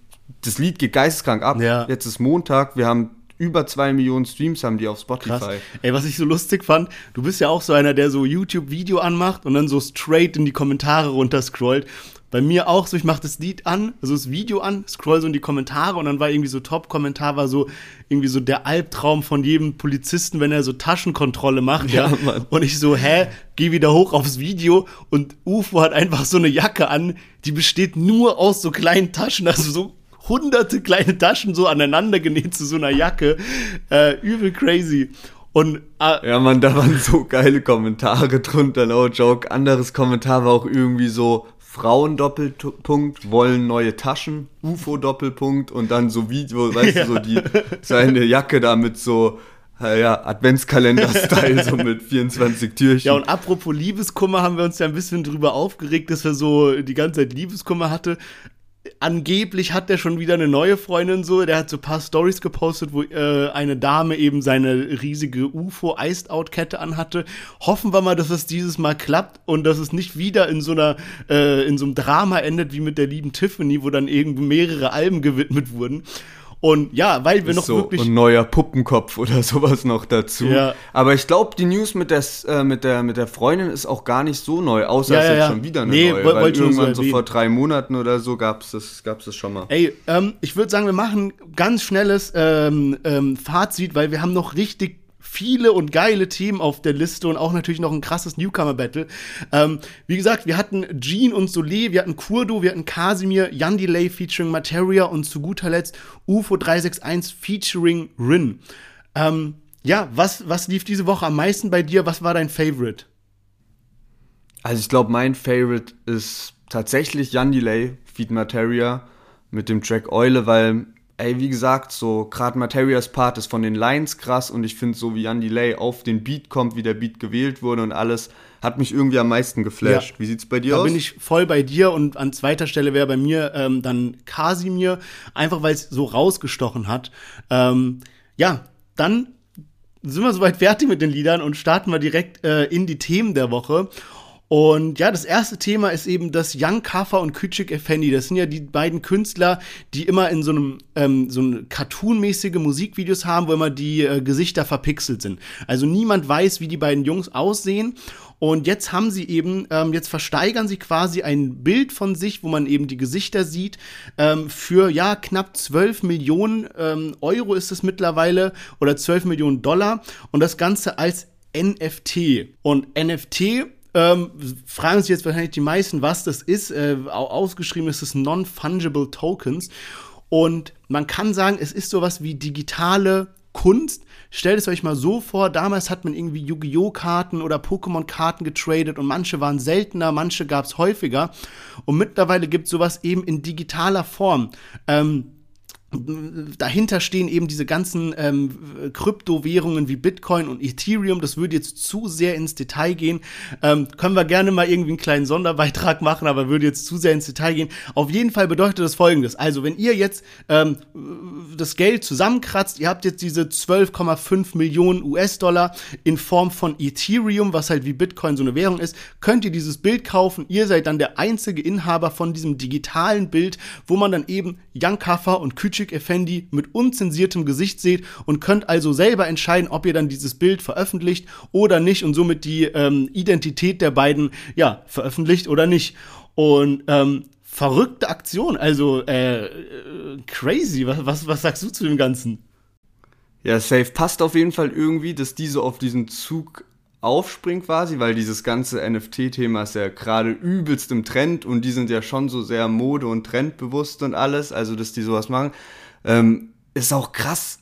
das Lied geht geisteskrank ab. Ja. Jetzt ist Montag, wir haben über zwei Millionen Streams haben die auf Spotify. Krass. Ey, was ich so lustig fand, du bist ja auch so einer, der so YouTube-Video anmacht und dann so straight in die Kommentare runterscrollt. Bei mir auch so, ich mache das Lied an, also das Video an, scroll so in die Kommentare und dann war irgendwie so Top-Kommentar, war so irgendwie so der Albtraum von jedem Polizisten, wenn er so Taschenkontrolle macht, ja. ja. Und ich so, hä, geh wieder hoch aufs Video und UFO hat einfach so eine Jacke an, die besteht nur aus so kleinen Taschen, also so hunderte kleine Taschen so aneinander genäht zu so einer Jacke. Äh, übel crazy. Und, äh, ja, man, da waren so geile Kommentare drunter, no joke. Anderes Kommentar war auch irgendwie so, Frauen Doppelpunkt wollen neue Taschen, UFO Doppelpunkt und dann so Video, weißt ja. du, so die [LAUGHS] seine Jacke da mit so ja, Adventskalender-Style, so mit 24 Türchen. Ja, und apropos Liebeskummer haben wir uns ja ein bisschen drüber aufgeregt, dass er so die ganze Zeit Liebeskummer hatte angeblich hat der schon wieder eine neue Freundin so. Der hat so ein paar Stories gepostet, wo äh, eine Dame eben seine riesige UFO Iced Out Kette anhatte. Hoffen wir mal, dass es dieses Mal klappt und dass es nicht wieder in so einer äh, in so einem Drama endet wie mit der lieben Tiffany, wo dann irgendwie mehrere Alben gewidmet wurden. Und ja, weil wir noch so, wirklich. Ein neuer Puppenkopf oder [LAUGHS] sowas noch dazu. Ja. Aber ich glaube, die News mit der, äh, mit, der, mit der Freundin ist auch gar nicht so neu, außer ja, es ist ja, schon wieder eine nee, neue. Weil irgendwann so, so vor drei Monaten oder so gab es das, gab's das schon mal. Ey, ähm, ich würde sagen, wir machen ganz schnelles ähm, ähm, Fazit, weil wir haben noch richtig viele und geile Themen auf der Liste und auch natürlich noch ein krasses Newcomer-Battle. Ähm, wie gesagt, wir hatten Jean und Soleil, wir hatten Kurdo, wir hatten Casimir, Jan Delay featuring Materia und zu guter Letzt UFO 361 featuring Rin. Ähm, ja, was, was lief diese Woche am meisten bei dir? Was war dein Favorite? Also ich glaube, mein Favorite ist tatsächlich Jan Delay, Feed Materia mit dem Track Eule, weil ey, wie gesagt, so gerade Materias Part ist von den Lines krass und ich finde so wie Jan Delay auf den Beat kommt, wie der Beat gewählt wurde und alles, hat mich irgendwie am meisten geflasht. Ja. Wie sieht's bei dir da aus? Da bin ich voll bei dir und an zweiter Stelle wäre bei mir ähm, dann Kasimir, einfach weil es so rausgestochen hat. Ähm, ja, dann sind wir soweit fertig mit den Liedern und starten wir direkt äh, in die Themen der Woche. Und ja, das erste Thema ist eben das Young Kaffer und Küçük Effendi. Das sind ja die beiden Künstler, die immer in so einem ähm, so Cartoon-mäßige Musikvideos haben, wo immer die äh, Gesichter verpixelt sind. Also niemand weiß, wie die beiden Jungs aussehen. Und jetzt haben sie eben, ähm, jetzt versteigern sie quasi ein Bild von sich, wo man eben die Gesichter sieht, ähm, für ja knapp 12 Millionen ähm, Euro ist es mittlerweile oder 12 Millionen Dollar und das Ganze als NFT. Und NFT ähm, fragen sich jetzt wahrscheinlich die meisten, was das ist. Äh, ausgeschrieben ist es Non-Fungible Tokens. Und man kann sagen, es ist sowas wie digitale Kunst. Stellt es euch mal so vor, damals hat man irgendwie Yu-Gi-Oh! Karten oder Pokémon-Karten getradet und manche waren seltener, manche gab es häufiger. Und mittlerweile gibt es sowas eben in digitaler Form. Ähm, dahinter stehen eben diese ganzen ähm, Kryptowährungen wie Bitcoin und Ethereum. Das würde jetzt zu sehr ins Detail gehen. Ähm, können wir gerne mal irgendwie einen kleinen Sonderbeitrag machen, aber würde jetzt zu sehr ins Detail gehen. Auf jeden Fall bedeutet das folgendes. Also, wenn ihr jetzt ähm, das Geld zusammenkratzt, ihr habt jetzt diese 12,5 Millionen US-Dollar in Form von Ethereum, was halt wie Bitcoin so eine Währung ist, könnt ihr dieses Bild kaufen. Ihr seid dann der einzige Inhaber von diesem digitalen Bild, wo man dann eben Jan Kaffer und Küçük Küçük Effendi mit unzensiertem Gesicht seht und könnt also selber entscheiden, ob ihr dann dieses Bild veröffentlicht oder nicht und somit die ähm, Identität der beiden ja veröffentlicht oder nicht. Und ähm, verrückte Aktion, also äh, crazy. Was, was, was sagst du zu dem Ganzen? Ja, safe passt auf jeden Fall irgendwie, dass diese auf diesen Zug aufspringen quasi, weil dieses ganze NFT-Thema ist ja gerade übelst im Trend und die sind ja schon so sehr mode- und trendbewusst und alles, also dass die sowas machen. Ähm, ist auch krass,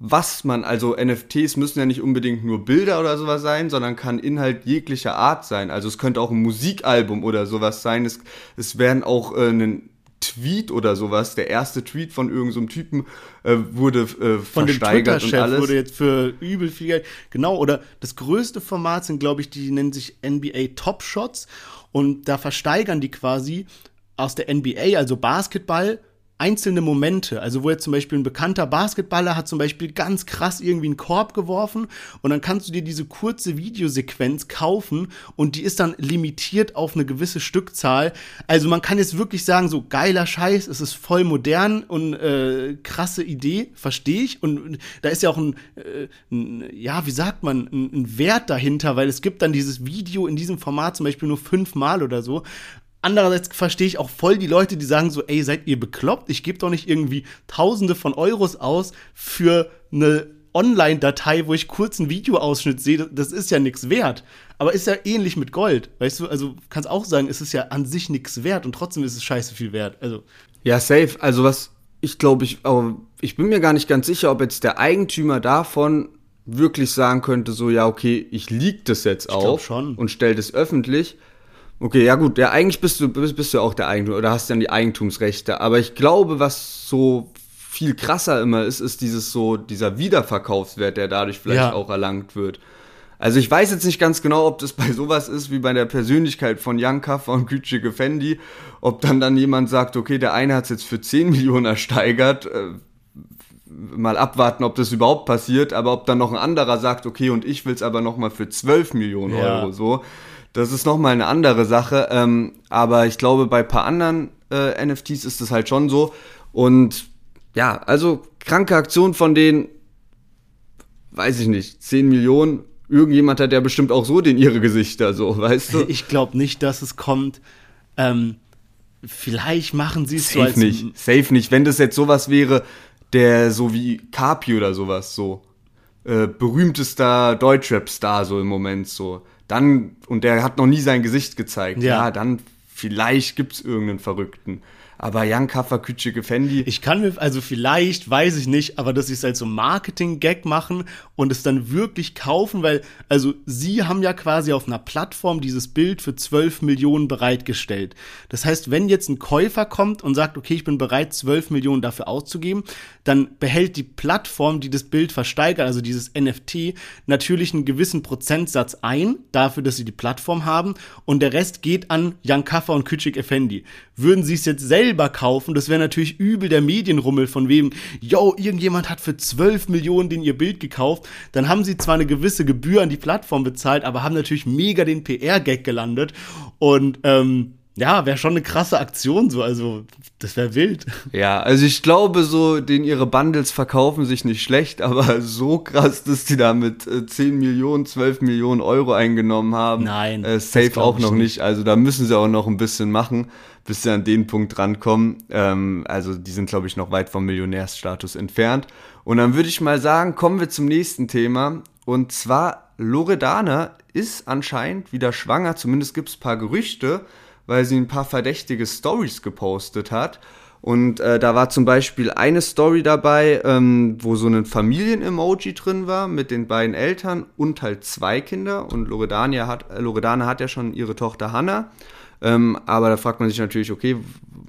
was man, also NFTs müssen ja nicht unbedingt nur Bilder oder sowas sein, sondern kann Inhalt jeglicher Art sein. Also es könnte auch ein Musikalbum oder sowas sein. Es, es werden auch äh, ein Tweet oder sowas, der erste Tweet von irgendeinem so Typen äh, wurde äh, von versteigert dem und alles. wurde jetzt für übel viel Geld. Genau, oder das größte Format sind, glaube ich, die nennen sich NBA Top Shots und da versteigern die quasi aus der NBA, also Basketball, einzelne Momente. Also wo jetzt zum Beispiel ein bekannter Basketballer hat zum Beispiel ganz krass irgendwie einen Korb geworfen und dann kannst du dir diese kurze Videosequenz kaufen und die ist dann limitiert auf eine gewisse Stückzahl. Also man kann jetzt wirklich sagen, so geiler Scheiß, es ist voll modern und äh, krasse Idee, verstehe ich. Und da ist ja auch ein, äh, ein ja, wie sagt man, ein, ein Wert dahinter, weil es gibt dann dieses Video in diesem Format zum Beispiel nur fünfmal oder so. Andererseits verstehe ich auch voll die Leute, die sagen so, ey, seid ihr bekloppt? Ich gebe doch nicht irgendwie Tausende von Euros aus für eine Online-Datei, wo ich kurz einen Videoausschnitt sehe. Das ist ja nichts wert. Aber ist ja ähnlich mit Gold. Weißt du, also kannst auch sagen, es ist ja an sich nichts wert und trotzdem ist es scheiße viel wert. Also. Ja, safe. Also was ich glaube, ich, ich bin mir gar nicht ganz sicher, ob jetzt der Eigentümer davon wirklich sagen könnte, so, ja, okay, ich lieg das jetzt ich auf und stell das öffentlich. Okay, ja gut, ja, eigentlich bist du, bist, bist du auch der Eigentümer oder hast dann die Eigentumsrechte. Aber ich glaube, was so viel krasser immer ist, ist dieses so, dieser Wiederverkaufswert, der dadurch vielleicht ja. auch erlangt wird. Also ich weiß jetzt nicht ganz genau, ob das bei sowas ist wie bei der Persönlichkeit von Jan Kaffer und Gütschige Gefendi, ob dann dann jemand sagt, okay, der eine hat es jetzt für 10 Millionen ersteigert, äh, mal abwarten, ob das überhaupt passiert, aber ob dann noch ein anderer sagt, okay, und ich will es aber noch mal für 12 Millionen ja. Euro so. Das ist nochmal eine andere Sache. Ähm, aber ich glaube, bei ein paar anderen äh, NFTs ist das halt schon so. Und ja, also kranke Aktion von denen, weiß ich nicht, 10 Millionen. Irgendjemand hat ja bestimmt auch so den ihre Gesichter, so, weißt du? Ich glaube nicht, dass es kommt. Ähm, vielleicht machen sie es so als nicht, safe nicht. Wenn das jetzt sowas wäre, der so wie Carpi oder sowas, so äh, berühmtester Deutschrap-Star so im Moment so dann, und der hat noch nie sein Gesicht gezeigt, ja, ja dann vielleicht gibt es irgendeinen Verrückten. Aber Jan Kaffer, Kütschige Fendi. Ich kann mir, also vielleicht, weiß ich nicht, aber dass sie es als so Marketing-Gag machen und es dann wirklich kaufen, weil, also sie haben ja quasi auf einer Plattform dieses Bild für 12 Millionen bereitgestellt. Das heißt, wenn jetzt ein Käufer kommt und sagt, okay, ich bin bereit, 12 Millionen dafür auszugeben, dann behält die Plattform, die das Bild versteigert, also dieses NFT, natürlich einen gewissen Prozentsatz ein, dafür, dass sie die Plattform haben und der Rest geht an Jan Kaffer und Küçük Effendi. Würden sie es jetzt selber kaufen, das wäre natürlich übel der Medienrummel von wem, yo, irgendjemand hat für 12 Millionen den ihr Bild gekauft. Dann haben sie zwar eine gewisse Gebühr an die Plattform bezahlt, aber haben natürlich mega den PR-Gag gelandet. Und ähm, ja, wäre schon eine krasse Aktion so, also das wäre wild. Ja, also ich glaube so, den ihre Bundles verkaufen sich nicht schlecht, aber [LAUGHS] so krass, dass die da mit äh, 10 Millionen, 12 Millionen Euro eingenommen haben. Nein. Äh, safe auch noch nicht. nicht. Also da müssen sie auch noch ein bisschen machen, bis sie an den Punkt rankommen. Ähm, also die sind, glaube ich, noch weit vom Millionärsstatus entfernt. Und dann würde ich mal sagen, kommen wir zum nächsten Thema. Und zwar Loredana ist anscheinend wieder schwanger, zumindest gibt es ein paar Gerüchte weil sie ein paar verdächtige Stories gepostet hat. Und äh, da war zum Beispiel eine Story dabei, ähm, wo so ein Familien-Emoji drin war mit den beiden Eltern und halt zwei Kinder. Und Loredana hat, äh, Loredana hat ja schon ihre Tochter Hannah. Ähm, aber da fragt man sich natürlich, okay,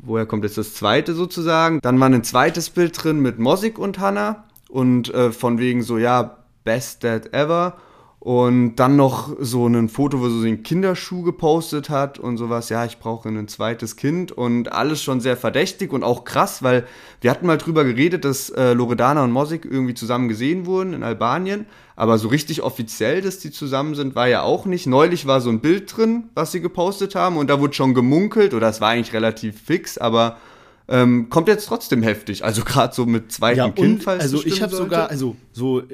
woher kommt jetzt das zweite sozusagen? Dann war ein zweites Bild drin mit Mosik und Hannah. Und äh, von wegen so, ja, best dad ever. Und dann noch so ein Foto, wo so den Kinderschuh gepostet hat und sowas. Ja, ich brauche ein zweites Kind und alles schon sehr verdächtig und auch krass, weil wir hatten mal drüber geredet, dass äh, Loredana und Mosik irgendwie zusammen gesehen wurden in Albanien. Aber so richtig offiziell, dass die zusammen sind, war ja auch nicht. Neulich war so ein Bild drin, was sie gepostet haben und da wurde schon gemunkelt oder es war eigentlich relativ fix, aber ähm, kommt jetzt trotzdem heftig. Also gerade so mit zweiten ja, Kind, falls Also ich habe sogar, also so, äh,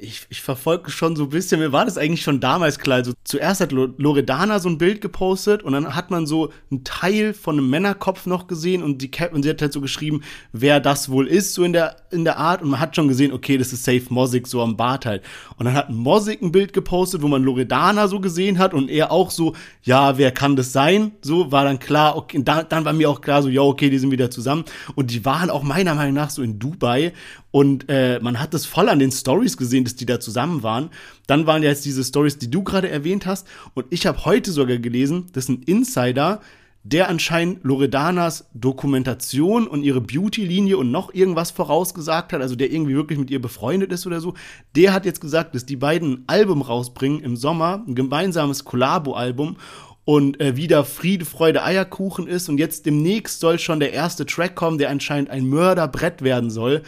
ich, ich verfolge schon so ein bisschen, mir war das eigentlich schon damals klar. Also zuerst hat Loredana so ein Bild gepostet und dann hat man so einen Teil von einem Männerkopf noch gesehen und die Cap und sie hat halt so geschrieben, wer das wohl ist, so in der, in der Art. Und man hat schon gesehen, okay, das ist Safe Mosik, so am Bart halt. Und dann hat Mosik ein Bild gepostet, wo man Loredana so gesehen hat und er auch so, ja, wer kann das sein? So war dann klar, okay, dann, dann war mir auch klar, so, ja, okay, die sind wieder wieder zusammen. Und die waren auch meiner Meinung nach so in Dubai. Und äh, man hat das voll an den Stories gesehen, dass die da zusammen waren. Dann waren ja jetzt diese Stories, die du gerade erwähnt hast. Und ich habe heute sogar gelesen, dass ein Insider der anscheinend Loredanas Dokumentation und ihre Beauty-Linie und noch irgendwas vorausgesagt hat, also der irgendwie wirklich mit ihr befreundet ist oder so, der hat jetzt gesagt, dass die beiden ein Album rausbringen im Sommer, ein gemeinsames Collabo-Album und äh, wieder Friede, Freude, Eierkuchen ist. Und jetzt demnächst soll schon der erste Track kommen, der anscheinend ein Mörderbrett werden soll.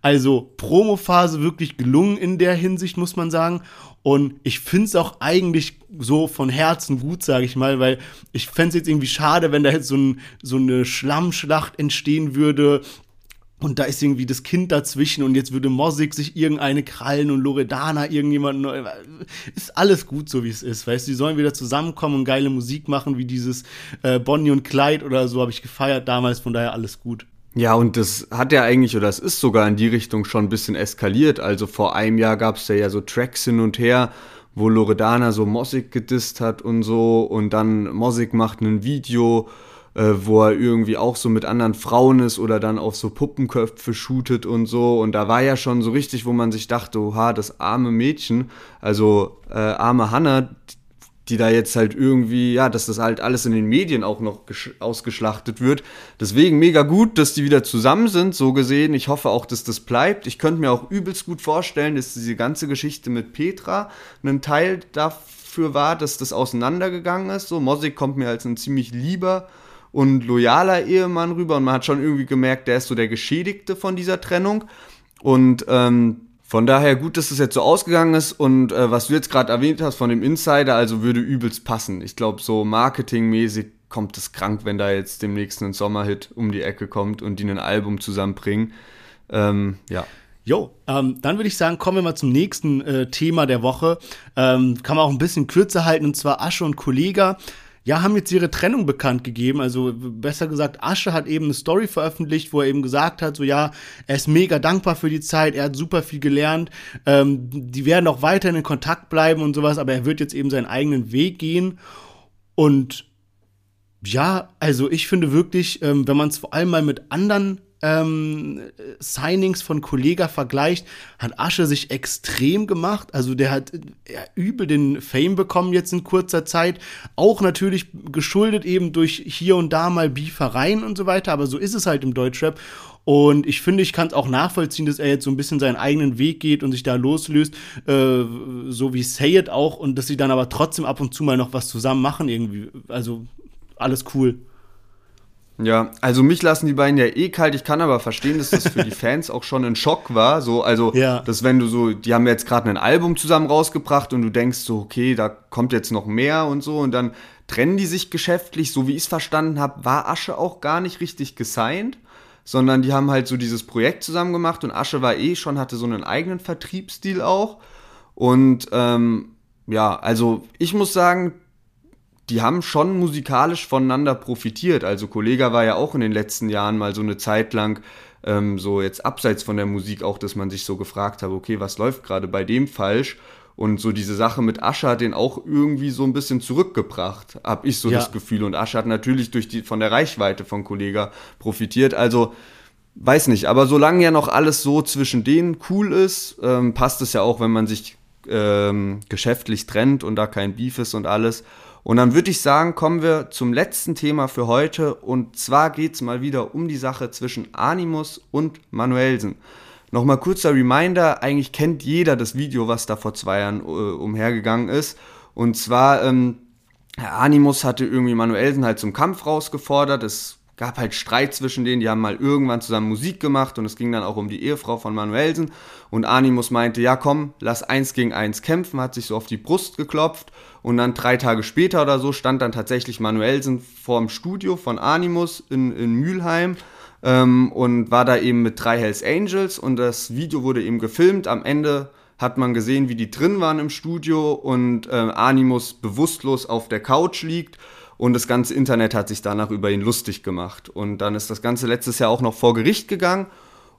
Also Promophase wirklich gelungen in der Hinsicht, muss man sagen. Und ich finde es auch eigentlich so von Herzen gut, sage ich mal, weil ich fände es jetzt irgendwie schade, wenn da jetzt so, ein, so eine Schlammschlacht entstehen würde und da ist irgendwie das Kind dazwischen und jetzt würde Mosik sich irgendeine krallen und Loredana irgendjemanden. Ist alles gut so, wie es ist. Weißt du, die sollen wieder zusammenkommen und geile Musik machen, wie dieses äh, Bonnie und Clyde oder so, habe ich gefeiert damals, von daher alles gut. Ja, und das hat ja eigentlich, oder es ist sogar in die Richtung schon ein bisschen eskaliert. Also vor einem Jahr gab es ja, ja so Tracks hin und her, wo Loredana so Mosik gedisst hat und so und dann Mosik macht ein Video äh, wo er irgendwie auch so mit anderen Frauen ist oder dann auf so Puppenköpfe shootet und so. Und da war ja schon so richtig, wo man sich dachte, oha, das arme Mädchen, also äh, arme Hannah, die da jetzt halt irgendwie, ja, dass das halt alles in den Medien auch noch ausgeschlachtet wird. Deswegen mega gut, dass die wieder zusammen sind, so gesehen. Ich hoffe auch, dass das bleibt. Ich könnte mir auch übelst gut vorstellen, dass diese ganze Geschichte mit Petra ein Teil dafür war, dass das auseinandergegangen ist. So, Mosik kommt mir als ein ziemlich lieber und loyaler Ehemann rüber und man hat schon irgendwie gemerkt, der ist so der Geschädigte von dieser Trennung. Und ähm, von daher gut, dass das jetzt so ausgegangen ist und äh, was du jetzt gerade erwähnt hast von dem Insider, also würde übelst passen. Ich glaube, so marketingmäßig kommt es krank, wenn da jetzt demnächst ein Sommerhit um die Ecke kommt und die ein Album zusammenbringen. Ähm, ja. Jo, ähm, dann würde ich sagen, kommen wir mal zum nächsten äh, Thema der Woche. Ähm, kann man auch ein bisschen kürzer halten, und zwar Asche und Kollega ja, haben jetzt ihre Trennung bekannt gegeben. Also besser gesagt, Asche hat eben eine Story veröffentlicht, wo er eben gesagt hat, so ja, er ist mega dankbar für die Zeit, er hat super viel gelernt, ähm, die werden auch weiterhin in Kontakt bleiben und sowas, aber er wird jetzt eben seinen eigenen Weg gehen. Und ja, also ich finde wirklich, ähm, wenn man es vor allem mal mit anderen ähm, Signings von Kollega vergleicht, hat Asche sich extrem gemacht. Also der hat ja, übel den Fame bekommen jetzt in kurzer Zeit. Auch natürlich geschuldet eben durch hier und da mal Beefereien und so weiter. Aber so ist es halt im Deutschrap. Und ich finde, ich kann es auch nachvollziehen, dass er jetzt so ein bisschen seinen eigenen Weg geht und sich da loslöst, äh, so wie Say It auch, und dass sie dann aber trotzdem ab und zu mal noch was zusammen machen irgendwie. Also alles cool. Ja, also mich lassen die beiden ja eh kalt. Ich kann aber verstehen, dass das für die [LAUGHS] Fans auch schon ein Schock war. So, also, Ja. dass wenn du so, die haben jetzt gerade ein Album zusammen rausgebracht und du denkst so, okay, da kommt jetzt noch mehr und so und dann trennen die sich geschäftlich. So wie ich es verstanden habe, war Asche auch gar nicht richtig gesigned, sondern die haben halt so dieses Projekt zusammen gemacht und Asche war eh schon, hatte so einen eigenen Vertriebsstil auch. Und ähm, ja, also ich muss sagen, die haben schon musikalisch voneinander profitiert. Also Kollega war ja auch in den letzten Jahren mal so eine Zeit lang ähm, so jetzt abseits von der Musik auch, dass man sich so gefragt hat, okay, was läuft gerade bei dem falsch? Und so diese Sache mit Asche hat den auch irgendwie so ein bisschen zurückgebracht, hab ich so Ja. das Gefühl. Und Asche hat natürlich durch die von der Reichweite von Kollega profitiert. Also weiß nicht, aber solange ja noch alles so zwischen denen cool ist, ähm, passt es ja auch, wenn man sich ähm, geschäftlich trennt und da kein Beef ist und alles. Und dann würde ich sagen, kommen wir zum letzten Thema für heute. Und zwar geht es mal wieder um die Sache zwischen Animus und Manuelsen. Nochmal kurzer Reminder, eigentlich kennt jeder das Video, was da vor zwei Jahren äh, umhergegangen ist. Und zwar, ähm, Animus hatte irgendwie Manuelsen halt zum Kampf rausgefordert. Es gab halt Streit zwischen denen, die haben mal irgendwann zusammen Musik gemacht und es ging dann auch um die Ehefrau von Manuelsen. Und Animus meinte, ja komm, lass eins gegen eins kämpfen, hat sich so auf die Brust geklopft und dann drei Tage später oder so stand dann tatsächlich Manuelsen vorm Studio von Animus in, in Mülheim ähm, und war da eben mit drei Hells Angels und das Video wurde eben gefilmt. Am Ende hat man gesehen, wie die drin waren im Studio und äh, Animus bewusstlos auf der Couch liegt und das ganze Internet hat sich danach über ihn lustig gemacht. Und dann ist das Ganze letztes Jahr auch noch vor Gericht gegangen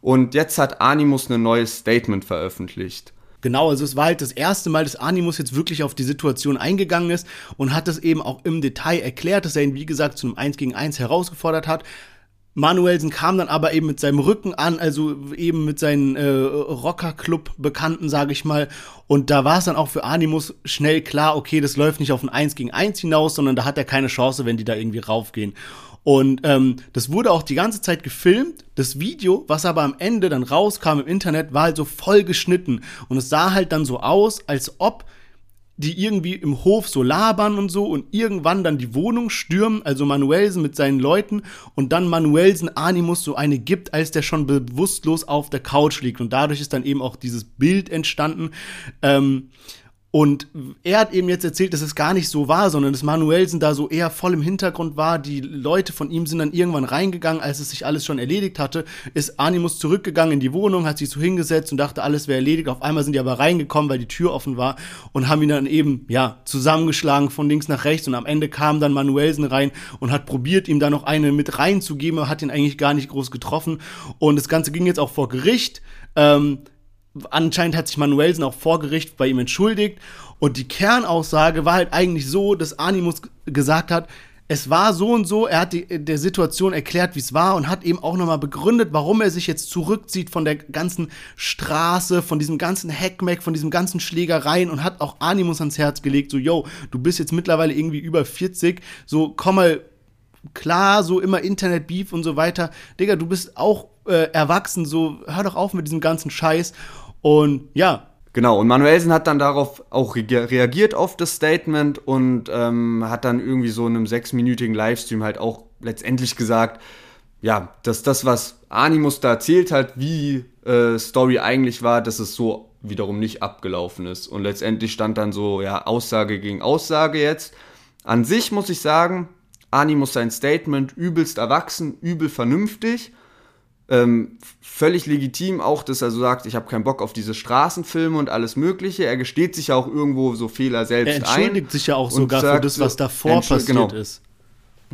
und jetzt hat Animus ein neues Statement veröffentlicht. Genau, also es war halt das erste Mal, dass Animus jetzt wirklich auf die Situation eingegangen ist und hat das eben auch im Detail erklärt, dass er ihn, wie gesagt, zu einem 1 gegen 1 herausgefordert hat. Manuelsen kam dann aber eben mit seinem Rücken an, also eben mit seinen äh, Rockerclub-Bekannten, sage ich mal. Und da war es dann auch für Animus schnell klar, okay, das läuft nicht auf ein 1 gegen 1 hinaus, sondern da hat er keine Chance, wenn die da irgendwie raufgehen. Und ähm, das wurde auch die ganze Zeit gefilmt. Das Video, was aber am Ende dann rauskam im Internet, war halt so voll geschnitten. Und es sah halt dann so aus, als ob die irgendwie im Hof so labern und so und irgendwann dann die Wohnung stürmen, also Manuelsen mit seinen Leuten und dann Manuelsen Animus so eine gibt, als der schon bewusstlos auf der Couch liegt. Und dadurch ist dann eben auch dieses Bild entstanden. Ähm, und er hat eben jetzt erzählt, dass es gar nicht so war, sondern dass Manuelsen da so eher voll im Hintergrund war. Die Leute von ihm sind dann irgendwann reingegangen, als es sich alles schon erledigt hatte. Ist Animus zurückgegangen in die Wohnung, hat sich so hingesetzt und dachte, alles wäre erledigt. Auf einmal sind die aber reingekommen, weil die Tür offen war und haben ihn dann eben, ja, zusammengeschlagen von links nach rechts. Und am Ende kam dann Manuelsen rein und hat probiert, ihm da noch eine mit reinzugeben, aber hat ihn eigentlich gar nicht groß getroffen. Und das Ganze ging jetzt auch vor Gericht. Ähm, anscheinend hat sich Manuelsen auch vor Gericht bei ihm entschuldigt. Und die Kernaussage war halt eigentlich so, dass Animus gesagt hat, es war so und so, er hat die, der Situation erklärt, wie es war und hat eben auch nochmal begründet, warum er sich jetzt zurückzieht von der ganzen Straße, von diesem ganzen Hackmack, von diesem ganzen Schlägereien und hat auch Animus ans Herz gelegt, so, yo, du bist jetzt mittlerweile irgendwie über 40, so, komm mal klar, so immer Internet-Beef und so weiter. Digga, du bist auch äh, erwachsen, so hör doch auf mit diesem ganzen Scheiß. Und ja, Genau, und Manuelsen hat dann darauf auch re- reagiert auf das Statement und ähm, hat dann irgendwie so in einem sechsminütigen Livestream halt auch letztendlich gesagt, ja, dass das, was Animus da erzählt hat, wie äh, Story eigentlich war, dass es so wiederum nicht abgelaufen ist. Und letztendlich stand dann so, ja, Aussage gegen Aussage jetzt. An sich muss ich sagen, Animus sein Statement übelst erwachsen, übel vernünftig ähm, völlig legitim auch, dass er so sagt, ich habe keinen Bock auf diese Straßenfilme und alles Mögliche. Er gesteht sich ja auch irgendwo so Fehler selbst er entschuldigt ein. sich ja auch sogar für sagt das, so- was davor passiert genau. ist.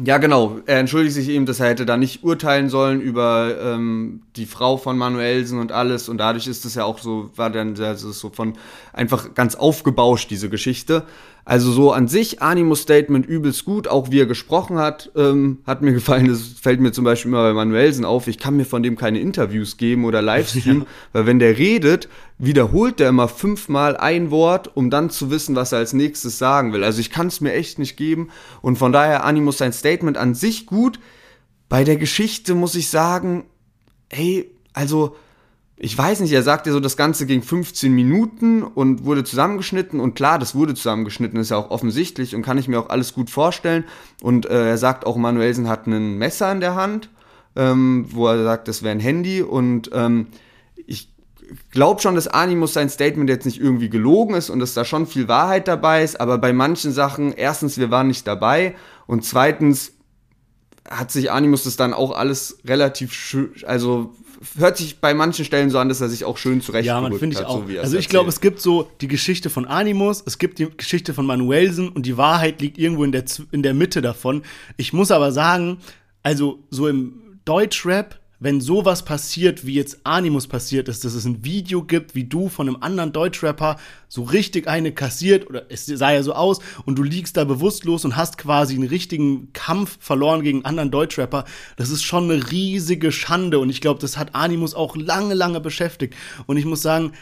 Ja, genau. Er entschuldigt sich eben, dass er hätte da nicht urteilen sollen über ähm, die Frau von Manuelsen und alles. Und dadurch ist es ja auch so, war dann so so von einfach ganz aufgebauscht, diese Geschichte. Also so an sich, Animus Statement übelst gut, auch wie er gesprochen hat, ähm, hat mir gefallen. Das fällt mir zum Beispiel immer bei Manuelsen auf. Ich kann mir von dem keine Interviews geben oder Livestream, [LAUGHS] weil wenn der redet, wiederholt der immer fünfmal ein Wort, um dann zu wissen, was er als nächstes sagen will. Also ich kann es mir echt nicht geben. Und von daher Animus sein Statement an sich gut. Bei der Geschichte muss ich sagen, hey, also ich weiß nicht, er sagte so, das Ganze ging 15 Minuten und wurde zusammengeschnitten. Und klar, das wurde zusammengeschnitten, ist ja auch offensichtlich und kann ich mir auch alles gut vorstellen. Und äh, er sagt auch, Manuelsen hat ein Messer in der Hand, ähm, wo er sagt, das wäre ein Handy. Und ähm, ich glaube schon, dass Animus sein Statement jetzt nicht irgendwie gelogen ist und dass da schon viel Wahrheit dabei ist. Aber bei manchen Sachen, erstens, wir waren nicht dabei. Und zweitens, hat sich Animus das dann auch alles relativ also hört sich bei manchen Stellen so an, dass er sich auch schön zurechtgerückt Ja, man finde ich hat, auch. so wie also ich glaube, es gibt so die Geschichte von Animus, es gibt die Geschichte von Manuelsen und die Wahrheit liegt irgendwo in der, in der Mitte davon. Ich muss aber sagen, also so im Deutschrap, wenn sowas passiert, wie jetzt Animus passiert ist, dass es ein Video gibt, wie du von einem anderen Deutschrapper so richtig eine kassiert, oder es sah ja so aus, und du liegst da bewusstlos und hast quasi einen richtigen Kampf verloren gegen einen anderen Deutschrapper, das ist schon eine riesige Schande und ich glaube, das hat Animus auch lange, lange beschäftigt. Und ich muss sagen,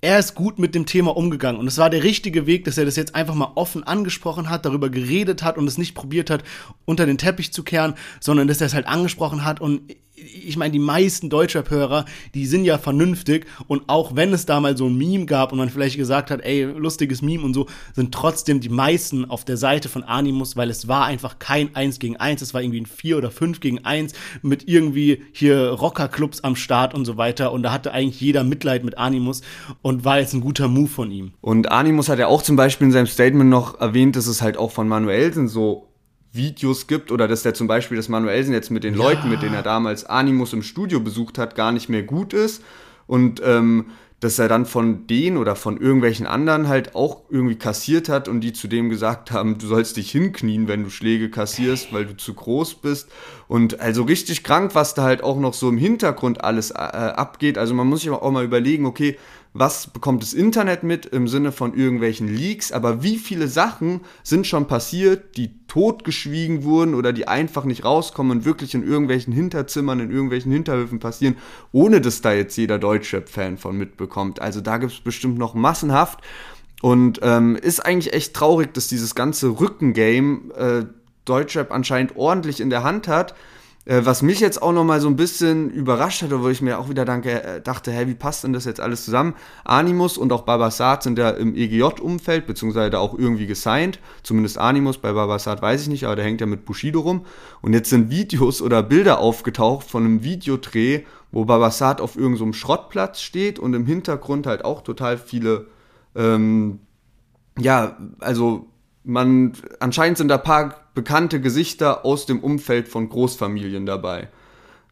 er ist gut mit dem Thema umgegangen und es war der richtige Weg, dass er das jetzt einfach mal offen angesprochen hat, darüber geredet hat und es nicht probiert hat, unter den Teppich zu kehren, sondern dass er es halt angesprochen hat und ich meine, die meisten Deutschrap-Hörer, die sind ja vernünftig und auch wenn es da mal so ein Meme gab und man vielleicht gesagt hat, ey, lustiges Meme und so, sind trotzdem die meisten auf der Seite von Animus, weil es war einfach kein 1 gegen 1, es war irgendwie ein 4 oder 5 gegen 1 mit irgendwie hier Rockerclubs am Start und so weiter und da hatte eigentlich jeder Mitleid mit Animus und war jetzt ein guter Move von ihm. Und Animus hat ja auch zum Beispiel in seinem Statement noch erwähnt, dass es halt auch von Manuelsen so Videos gibt oder dass der zum Beispiel das Manuelsen jetzt mit den Leuten, mit denen er damals Animus im Studio besucht hat, gar nicht mehr gut ist und ähm, dass er dann von denen oder von irgendwelchen anderen halt auch irgendwie kassiert hat und die zu dem gesagt haben, du sollst dich hinknien, wenn du Schläge kassierst, weil du zu groß bist. Und also richtig krank, was da halt auch noch so im Hintergrund alles äh, abgeht. Also man muss sich auch mal überlegen, okay, was bekommt das Internet mit im Sinne von irgendwelchen Leaks, aber wie viele Sachen sind schon passiert, die totgeschwiegen wurden oder die einfach nicht rauskommen und wirklich in irgendwelchen Hinterzimmern, in irgendwelchen Hinterhöfen passieren, ohne dass da jetzt jeder Deutschrap-Fan von mitbekommt. Also da gibt es bestimmt noch massenhaft und ähm, ist eigentlich echt traurig, dass dieses ganze Rückengame äh, Deutschrap anscheinend ordentlich in der Hand hat. Äh, was mich jetzt auch noch mal so ein bisschen überrascht hat, wo ich mir auch wieder danke, äh, dachte, hä, wie passt denn das jetzt alles zusammen? Animus und auch Babasat sind ja im EGJ-Umfeld, beziehungsweise auch irgendwie gesigned. Zumindest Animus, bei Babasat weiß ich nicht, aber der hängt ja mit Bushido rum. Und jetzt sind Videos oder Bilder aufgetaucht von einem Videodreh, wo Babasat auf irgendeinem Schrottplatz steht und im Hintergrund halt auch total viele ähm, ja, also man, anscheinend sind da ein paar bekannte Gesichter aus dem Umfeld von Großfamilien dabei.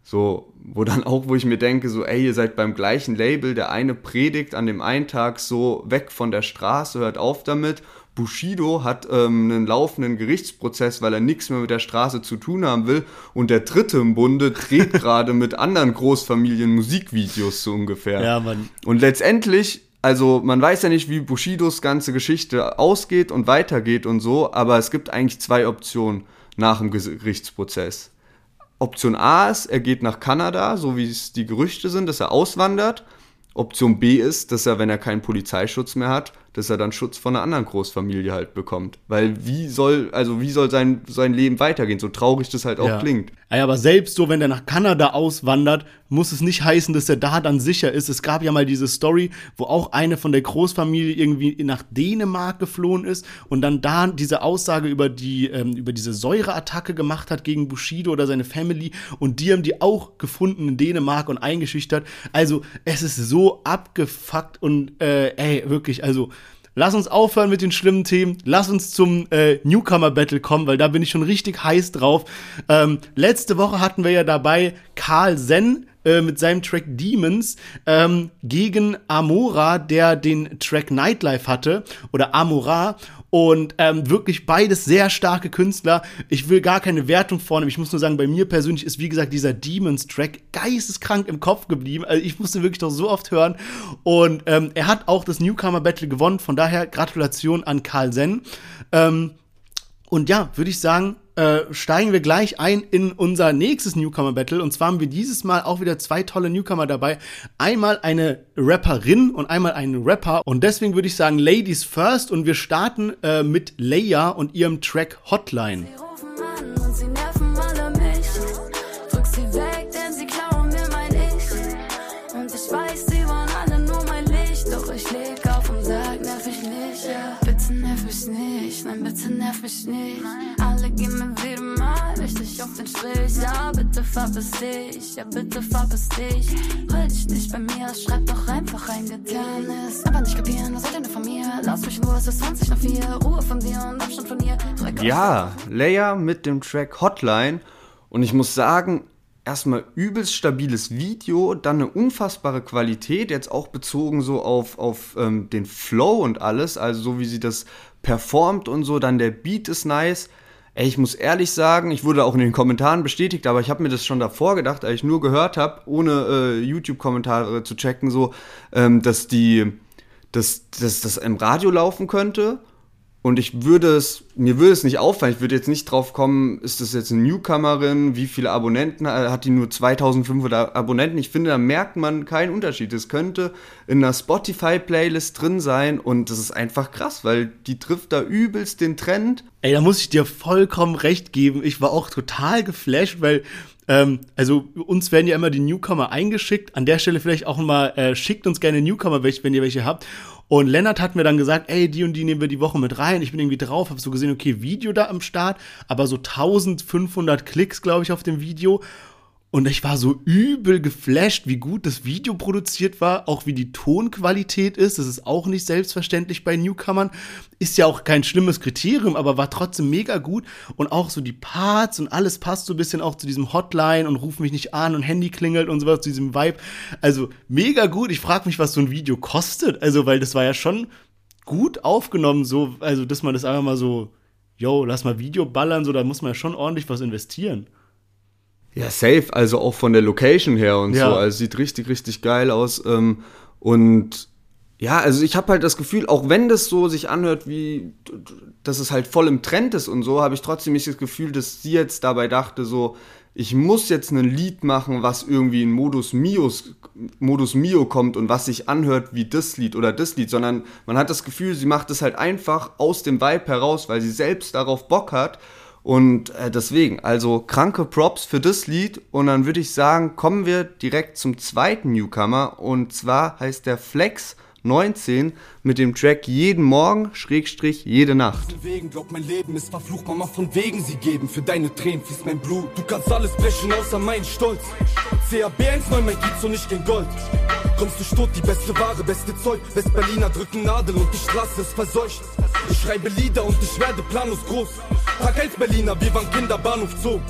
So, wo dann auch, wo ich mir denke, so, ey, ihr seid beim gleichen Label, der eine predigt an dem einen Tag so weg von der Straße, hört auf damit. Bushido hat ähm, einen laufenden Gerichtsprozess, weil er nichts mehr mit der Straße zu tun haben will. Und der dritte im Bunde dreht [LAUGHS] gerade mit anderen Großfamilien Musikvideos so ungefähr. Ja, Mann. Und letztendlich, also man weiß ja nicht, wie Bushidos ganze Geschichte ausgeht und weitergeht und so, aber es gibt eigentlich zwei Optionen nach dem Gerichtsprozess. Option A ist, er geht nach Kanada, so wie es die Gerüchte sind, dass er auswandert. Option B ist, dass er, wenn er keinen Polizeischutz mehr hat, dass er dann Schutz von einer anderen Großfamilie halt bekommt. Weil wie soll, also wie soll sein, sein Leben weitergehen, so traurig das halt auch Ja. klingt. Ey, aber selbst so, wenn der nach Kanada auswandert, muss es nicht heißen, dass er da dann sicher ist. Es gab ja mal diese Story, wo auch eine von der Großfamilie irgendwie nach Dänemark geflohen ist und dann da diese Aussage über die ähm, über diese Säureattacke gemacht hat gegen Bushido oder seine Family und die haben die auch gefunden in Dänemark und eingeschüchtert. Also es ist so abgefuckt und äh, ey wirklich, also Lass uns aufhören mit den schlimmen Themen. Lass uns zum äh, Newcomer-Battle kommen, weil da bin ich schon richtig heiß drauf. Ähm, letzte Woche hatten wir ja dabei Karl Sen äh, mit seinem Track Demons ähm, gegen Amora, der den Track Nightlife hatte. Oder Amora. Und ähm, wirklich beides sehr starke Künstler. Ich will gar keine Wertung vornehmen. Ich muss nur sagen, bei mir persönlich ist, wie gesagt, dieser Demons-Track geisteskrank im Kopf geblieben. Also ich musste wirklich doch so oft hören. Und ähm, er hat auch das Newcomer-Battle gewonnen. Von daher Gratulation an Karl Sen. Ähm, und ja, würde ich sagen, äh, steigen wir gleich ein in unser nächstes Newcomer-Battle. Und zwar haben wir dieses Mal auch wieder zwei tolle Newcomer dabei. Einmal eine Rapperin und einmal einen Rapper. Und deswegen würde ich sagen, Ladies first. Und wir starten äh, mit Leia und ihrem Track Hotline. Nerv mich nicht. Alle gehen mir wieder mal richtig auf den Strich. Ja, bitte verpiss dich, ja, bitte verpiss dich. Hol dich nicht bei mir, schreib doch einfach ein es aber nicht kapieren, was seid ihr von mir? Lass mich in Ruhe, es ist 20 nach 4. Ruhe von dir und Abstand von. Dreck Ja, Leia mit dem Track Hotline. Und ich muss sagen, erstmal übelst stabiles Video, dann eine unfassbare Qualität, jetzt auch bezogen so auf, auf ähm, den Flow und alles, also so wie sie das performt und so, dann der Beat ist nice. Ey, ich muss ehrlich sagen, ich wurde auch in den Kommentaren bestätigt, aber ich habe mir das schon davor gedacht, als ich nur gehört habe, ohne äh, YouTube-Kommentare zu checken, so, ähm, dass die, dass, dass das im Radio laufen könnte. Und ich würde es, mir würde es nicht auffallen, ich würde jetzt nicht drauf kommen, ist das jetzt eine Newcomerin, wie viele Abonnenten, äh, hat die nur 2500 Abonnenten? Ich finde, da merkt man keinen Unterschied. Es könnte in einer Spotify-Playlist drin sein und das ist einfach krass, weil die trifft da übelst den Trend. Ey, da muss ich dir vollkommen recht geben. Ich war auch total geflasht, weil ähm, also uns werden ja immer die Newcomer eingeschickt. An der Stelle vielleicht auch mal, äh, schickt uns gerne Newcomer, wenn ihr welche habt. Und Lennart hat mir dann gesagt, ey, die und die nehmen wir die Woche mit rein. Ich bin irgendwie drauf, habe so gesehen, okay, Video da am Start, aber so 1500 Klicks, glaube ich, auf dem Video. Und ich war so übel geflasht, wie gut das Video produziert war, auch wie die Tonqualität ist. Das ist auch nicht selbstverständlich bei Newcomern. Ist ja auch kein schlimmes Kriterium, aber war trotzdem mega gut. Und auch so die Parts und alles passt so ein bisschen auch zu diesem Hotline und ruf mich nicht an und Handy klingelt und sowas, zu diesem Vibe. Also mega gut. Ich frage mich, was so ein Video kostet. Also, weil das war ja schon gut aufgenommen, so, also, dass man das einfach mal so, yo, lass mal Video ballern, so, da muss man ja schon ordentlich was investieren. Ja, safe, also auch von der Location her und Ja. so. Also sieht richtig, richtig geil aus. Ähm, und ja, also ich habe halt das Gefühl, auch wenn das so sich anhört, wie dass es halt voll im Trend ist und so, habe ich trotzdem nicht das Gefühl, dass sie jetzt dabei dachte, so, ich muss jetzt ein Lied machen, was irgendwie in Modus Mios, Modus Mio kommt und was sich anhört wie das Lied oder das Lied, sondern man hat das Gefühl, sie macht es halt einfach aus dem Vibe heraus, weil sie selbst darauf Bock hat. Und äh, deswegen, also kranke Props für das Lied. Und dann würde ich sagen, kommen wir direkt zum zweiten Newcomer. Und zwar heißt der Flex 19 mit dem Track Jeden Morgen, Schrägstrich, jede Nacht. Von wegen, glaub mein Leben ist verflucht, Mama, von wegen sie geben. Für deine Tränen fließt mein Blut. Du kannst alles brechen, außer meinen Stolz. CAB 1,9, mein Kiez und nicht in Gold. Kommst du stot, die beste Ware, beste Zeug. Westberliner drücken Nadel und die Straße ist verseucht. Ich schreibe Lieder und ich werde planlos groß. Tag 1 Berliner, wir waren Kinder, Bahnhof Zoo.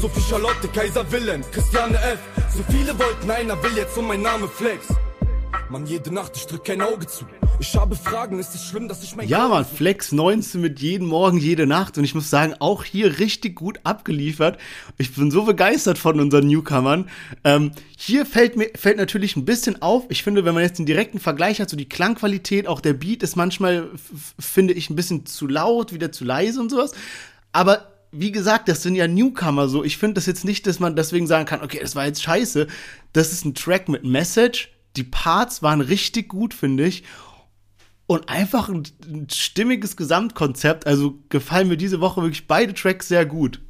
Sophie Charlotte, Kaiser Wilhelm, Christiane F. So viele wollten, einer will jetzt um mein Name Flex. Mann, jede Nacht, ich drück kein Auge zu. Ich habe Fragen, ist es schlimm, dass ich mein Ja, Mann, Flex 19 mit jeden Morgen, jede Nacht. Und ich muss sagen, auch hier richtig gut abgeliefert. Ich bin so begeistert von unseren Newcomern. Ähm, hier fällt mir fällt natürlich ein bisschen auf. Ich finde, wenn man jetzt den direkten Vergleich hat, so die Klangqualität, auch der Beat ist manchmal, finde ich, ein bisschen zu laut, wieder zu leise und sowas. Aber wie gesagt, das sind ja Newcomer so. Ich finde das jetzt nicht, dass man deswegen sagen kann, okay, das war jetzt scheiße. Das ist ein Track mit Message. Die Parts waren richtig gut, finde ich. Und einfach ein, ein stimmiges Gesamtkonzept. Also gefallen mir diese Woche wirklich beide Tracks sehr gut.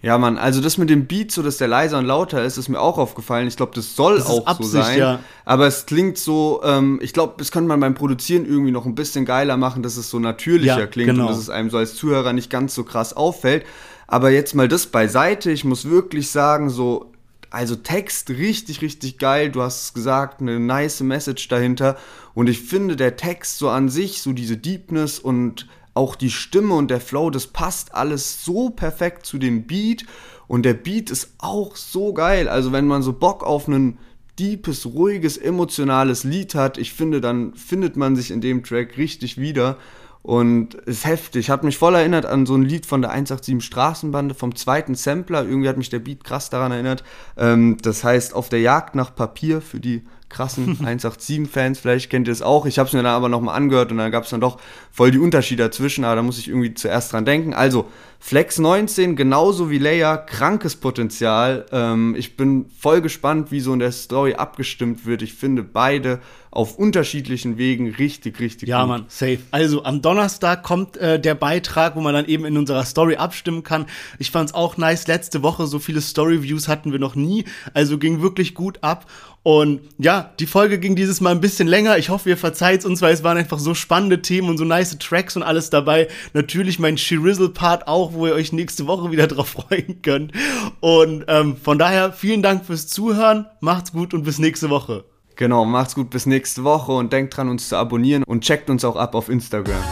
Ja, Mann, also das mit dem Beat, so dass der leiser und lauter ist, ist mir auch aufgefallen. Ich glaube, das soll Das auch so Absicht, sein. ja. Aber es klingt so, ähm, ich glaube, das könnte man beim Produzieren irgendwie noch ein bisschen geiler machen, dass es so natürlicher Ja, klingt genau. und dass es einem so als Zuhörer nicht ganz so krass auffällt. Aber jetzt mal das beiseite. Ich muss wirklich sagen, so, also Text richtig, richtig geil. Du hast es gesagt, eine nice Message dahinter. Und ich finde, der Text so an sich, so diese Deepness und auch die Stimme und der Flow, das passt alles so perfekt zu dem Beat. Und der Beat ist auch so geil. Also wenn man so Bock auf einen deepes, ruhiges, emotionales Lied hat, ich finde, dann findet man sich in dem Track richtig wieder. Und ist heftig. Hat mich voll erinnert an so ein Lied von der 187 Straßenbande vom zweiten Sampler. Irgendwie hat mich der Beat krass daran erinnert. Ähm, das heißt, auf der Jagd nach Papier für die krassen [LAUGHS] 187-Fans, vielleicht kennt ihr es auch. Ich habe es mir dann aber nochmal angehört und dann gab es dann doch voll die Unterschiede dazwischen, aber da muss ich irgendwie zuerst dran denken. Also, Flex 19, genauso wie Leia, krankes Potenzial. Ähm, ich bin voll gespannt, wie so in der Story abgestimmt wird. Ich finde beide auf unterschiedlichen Wegen richtig, richtig Ja, gut. Mann, safe. Also am Donnerstag kommt äh, der Beitrag, wo man dann eben in unserer Story abstimmen kann. Ich fand's auch nice. Letzte Woche so viele Story-Views hatten wir noch nie. Also ging wirklich gut ab. Und ja, ja, die Folge ging dieses Mal ein bisschen länger. Ich hoffe, ihr verzeiht uns, weil es waren einfach so spannende Themen und so nice Tracks und alles dabei. Natürlich mein Shirizzle-Part auch, wo ihr euch nächste Woche wieder drauf freuen könnt. Und ähm, von daher vielen Dank fürs Zuhören. Macht's gut und bis nächste Woche. Genau, macht's gut bis nächste Woche und denkt dran, uns zu abonnieren und checkt uns auch ab auf Instagram.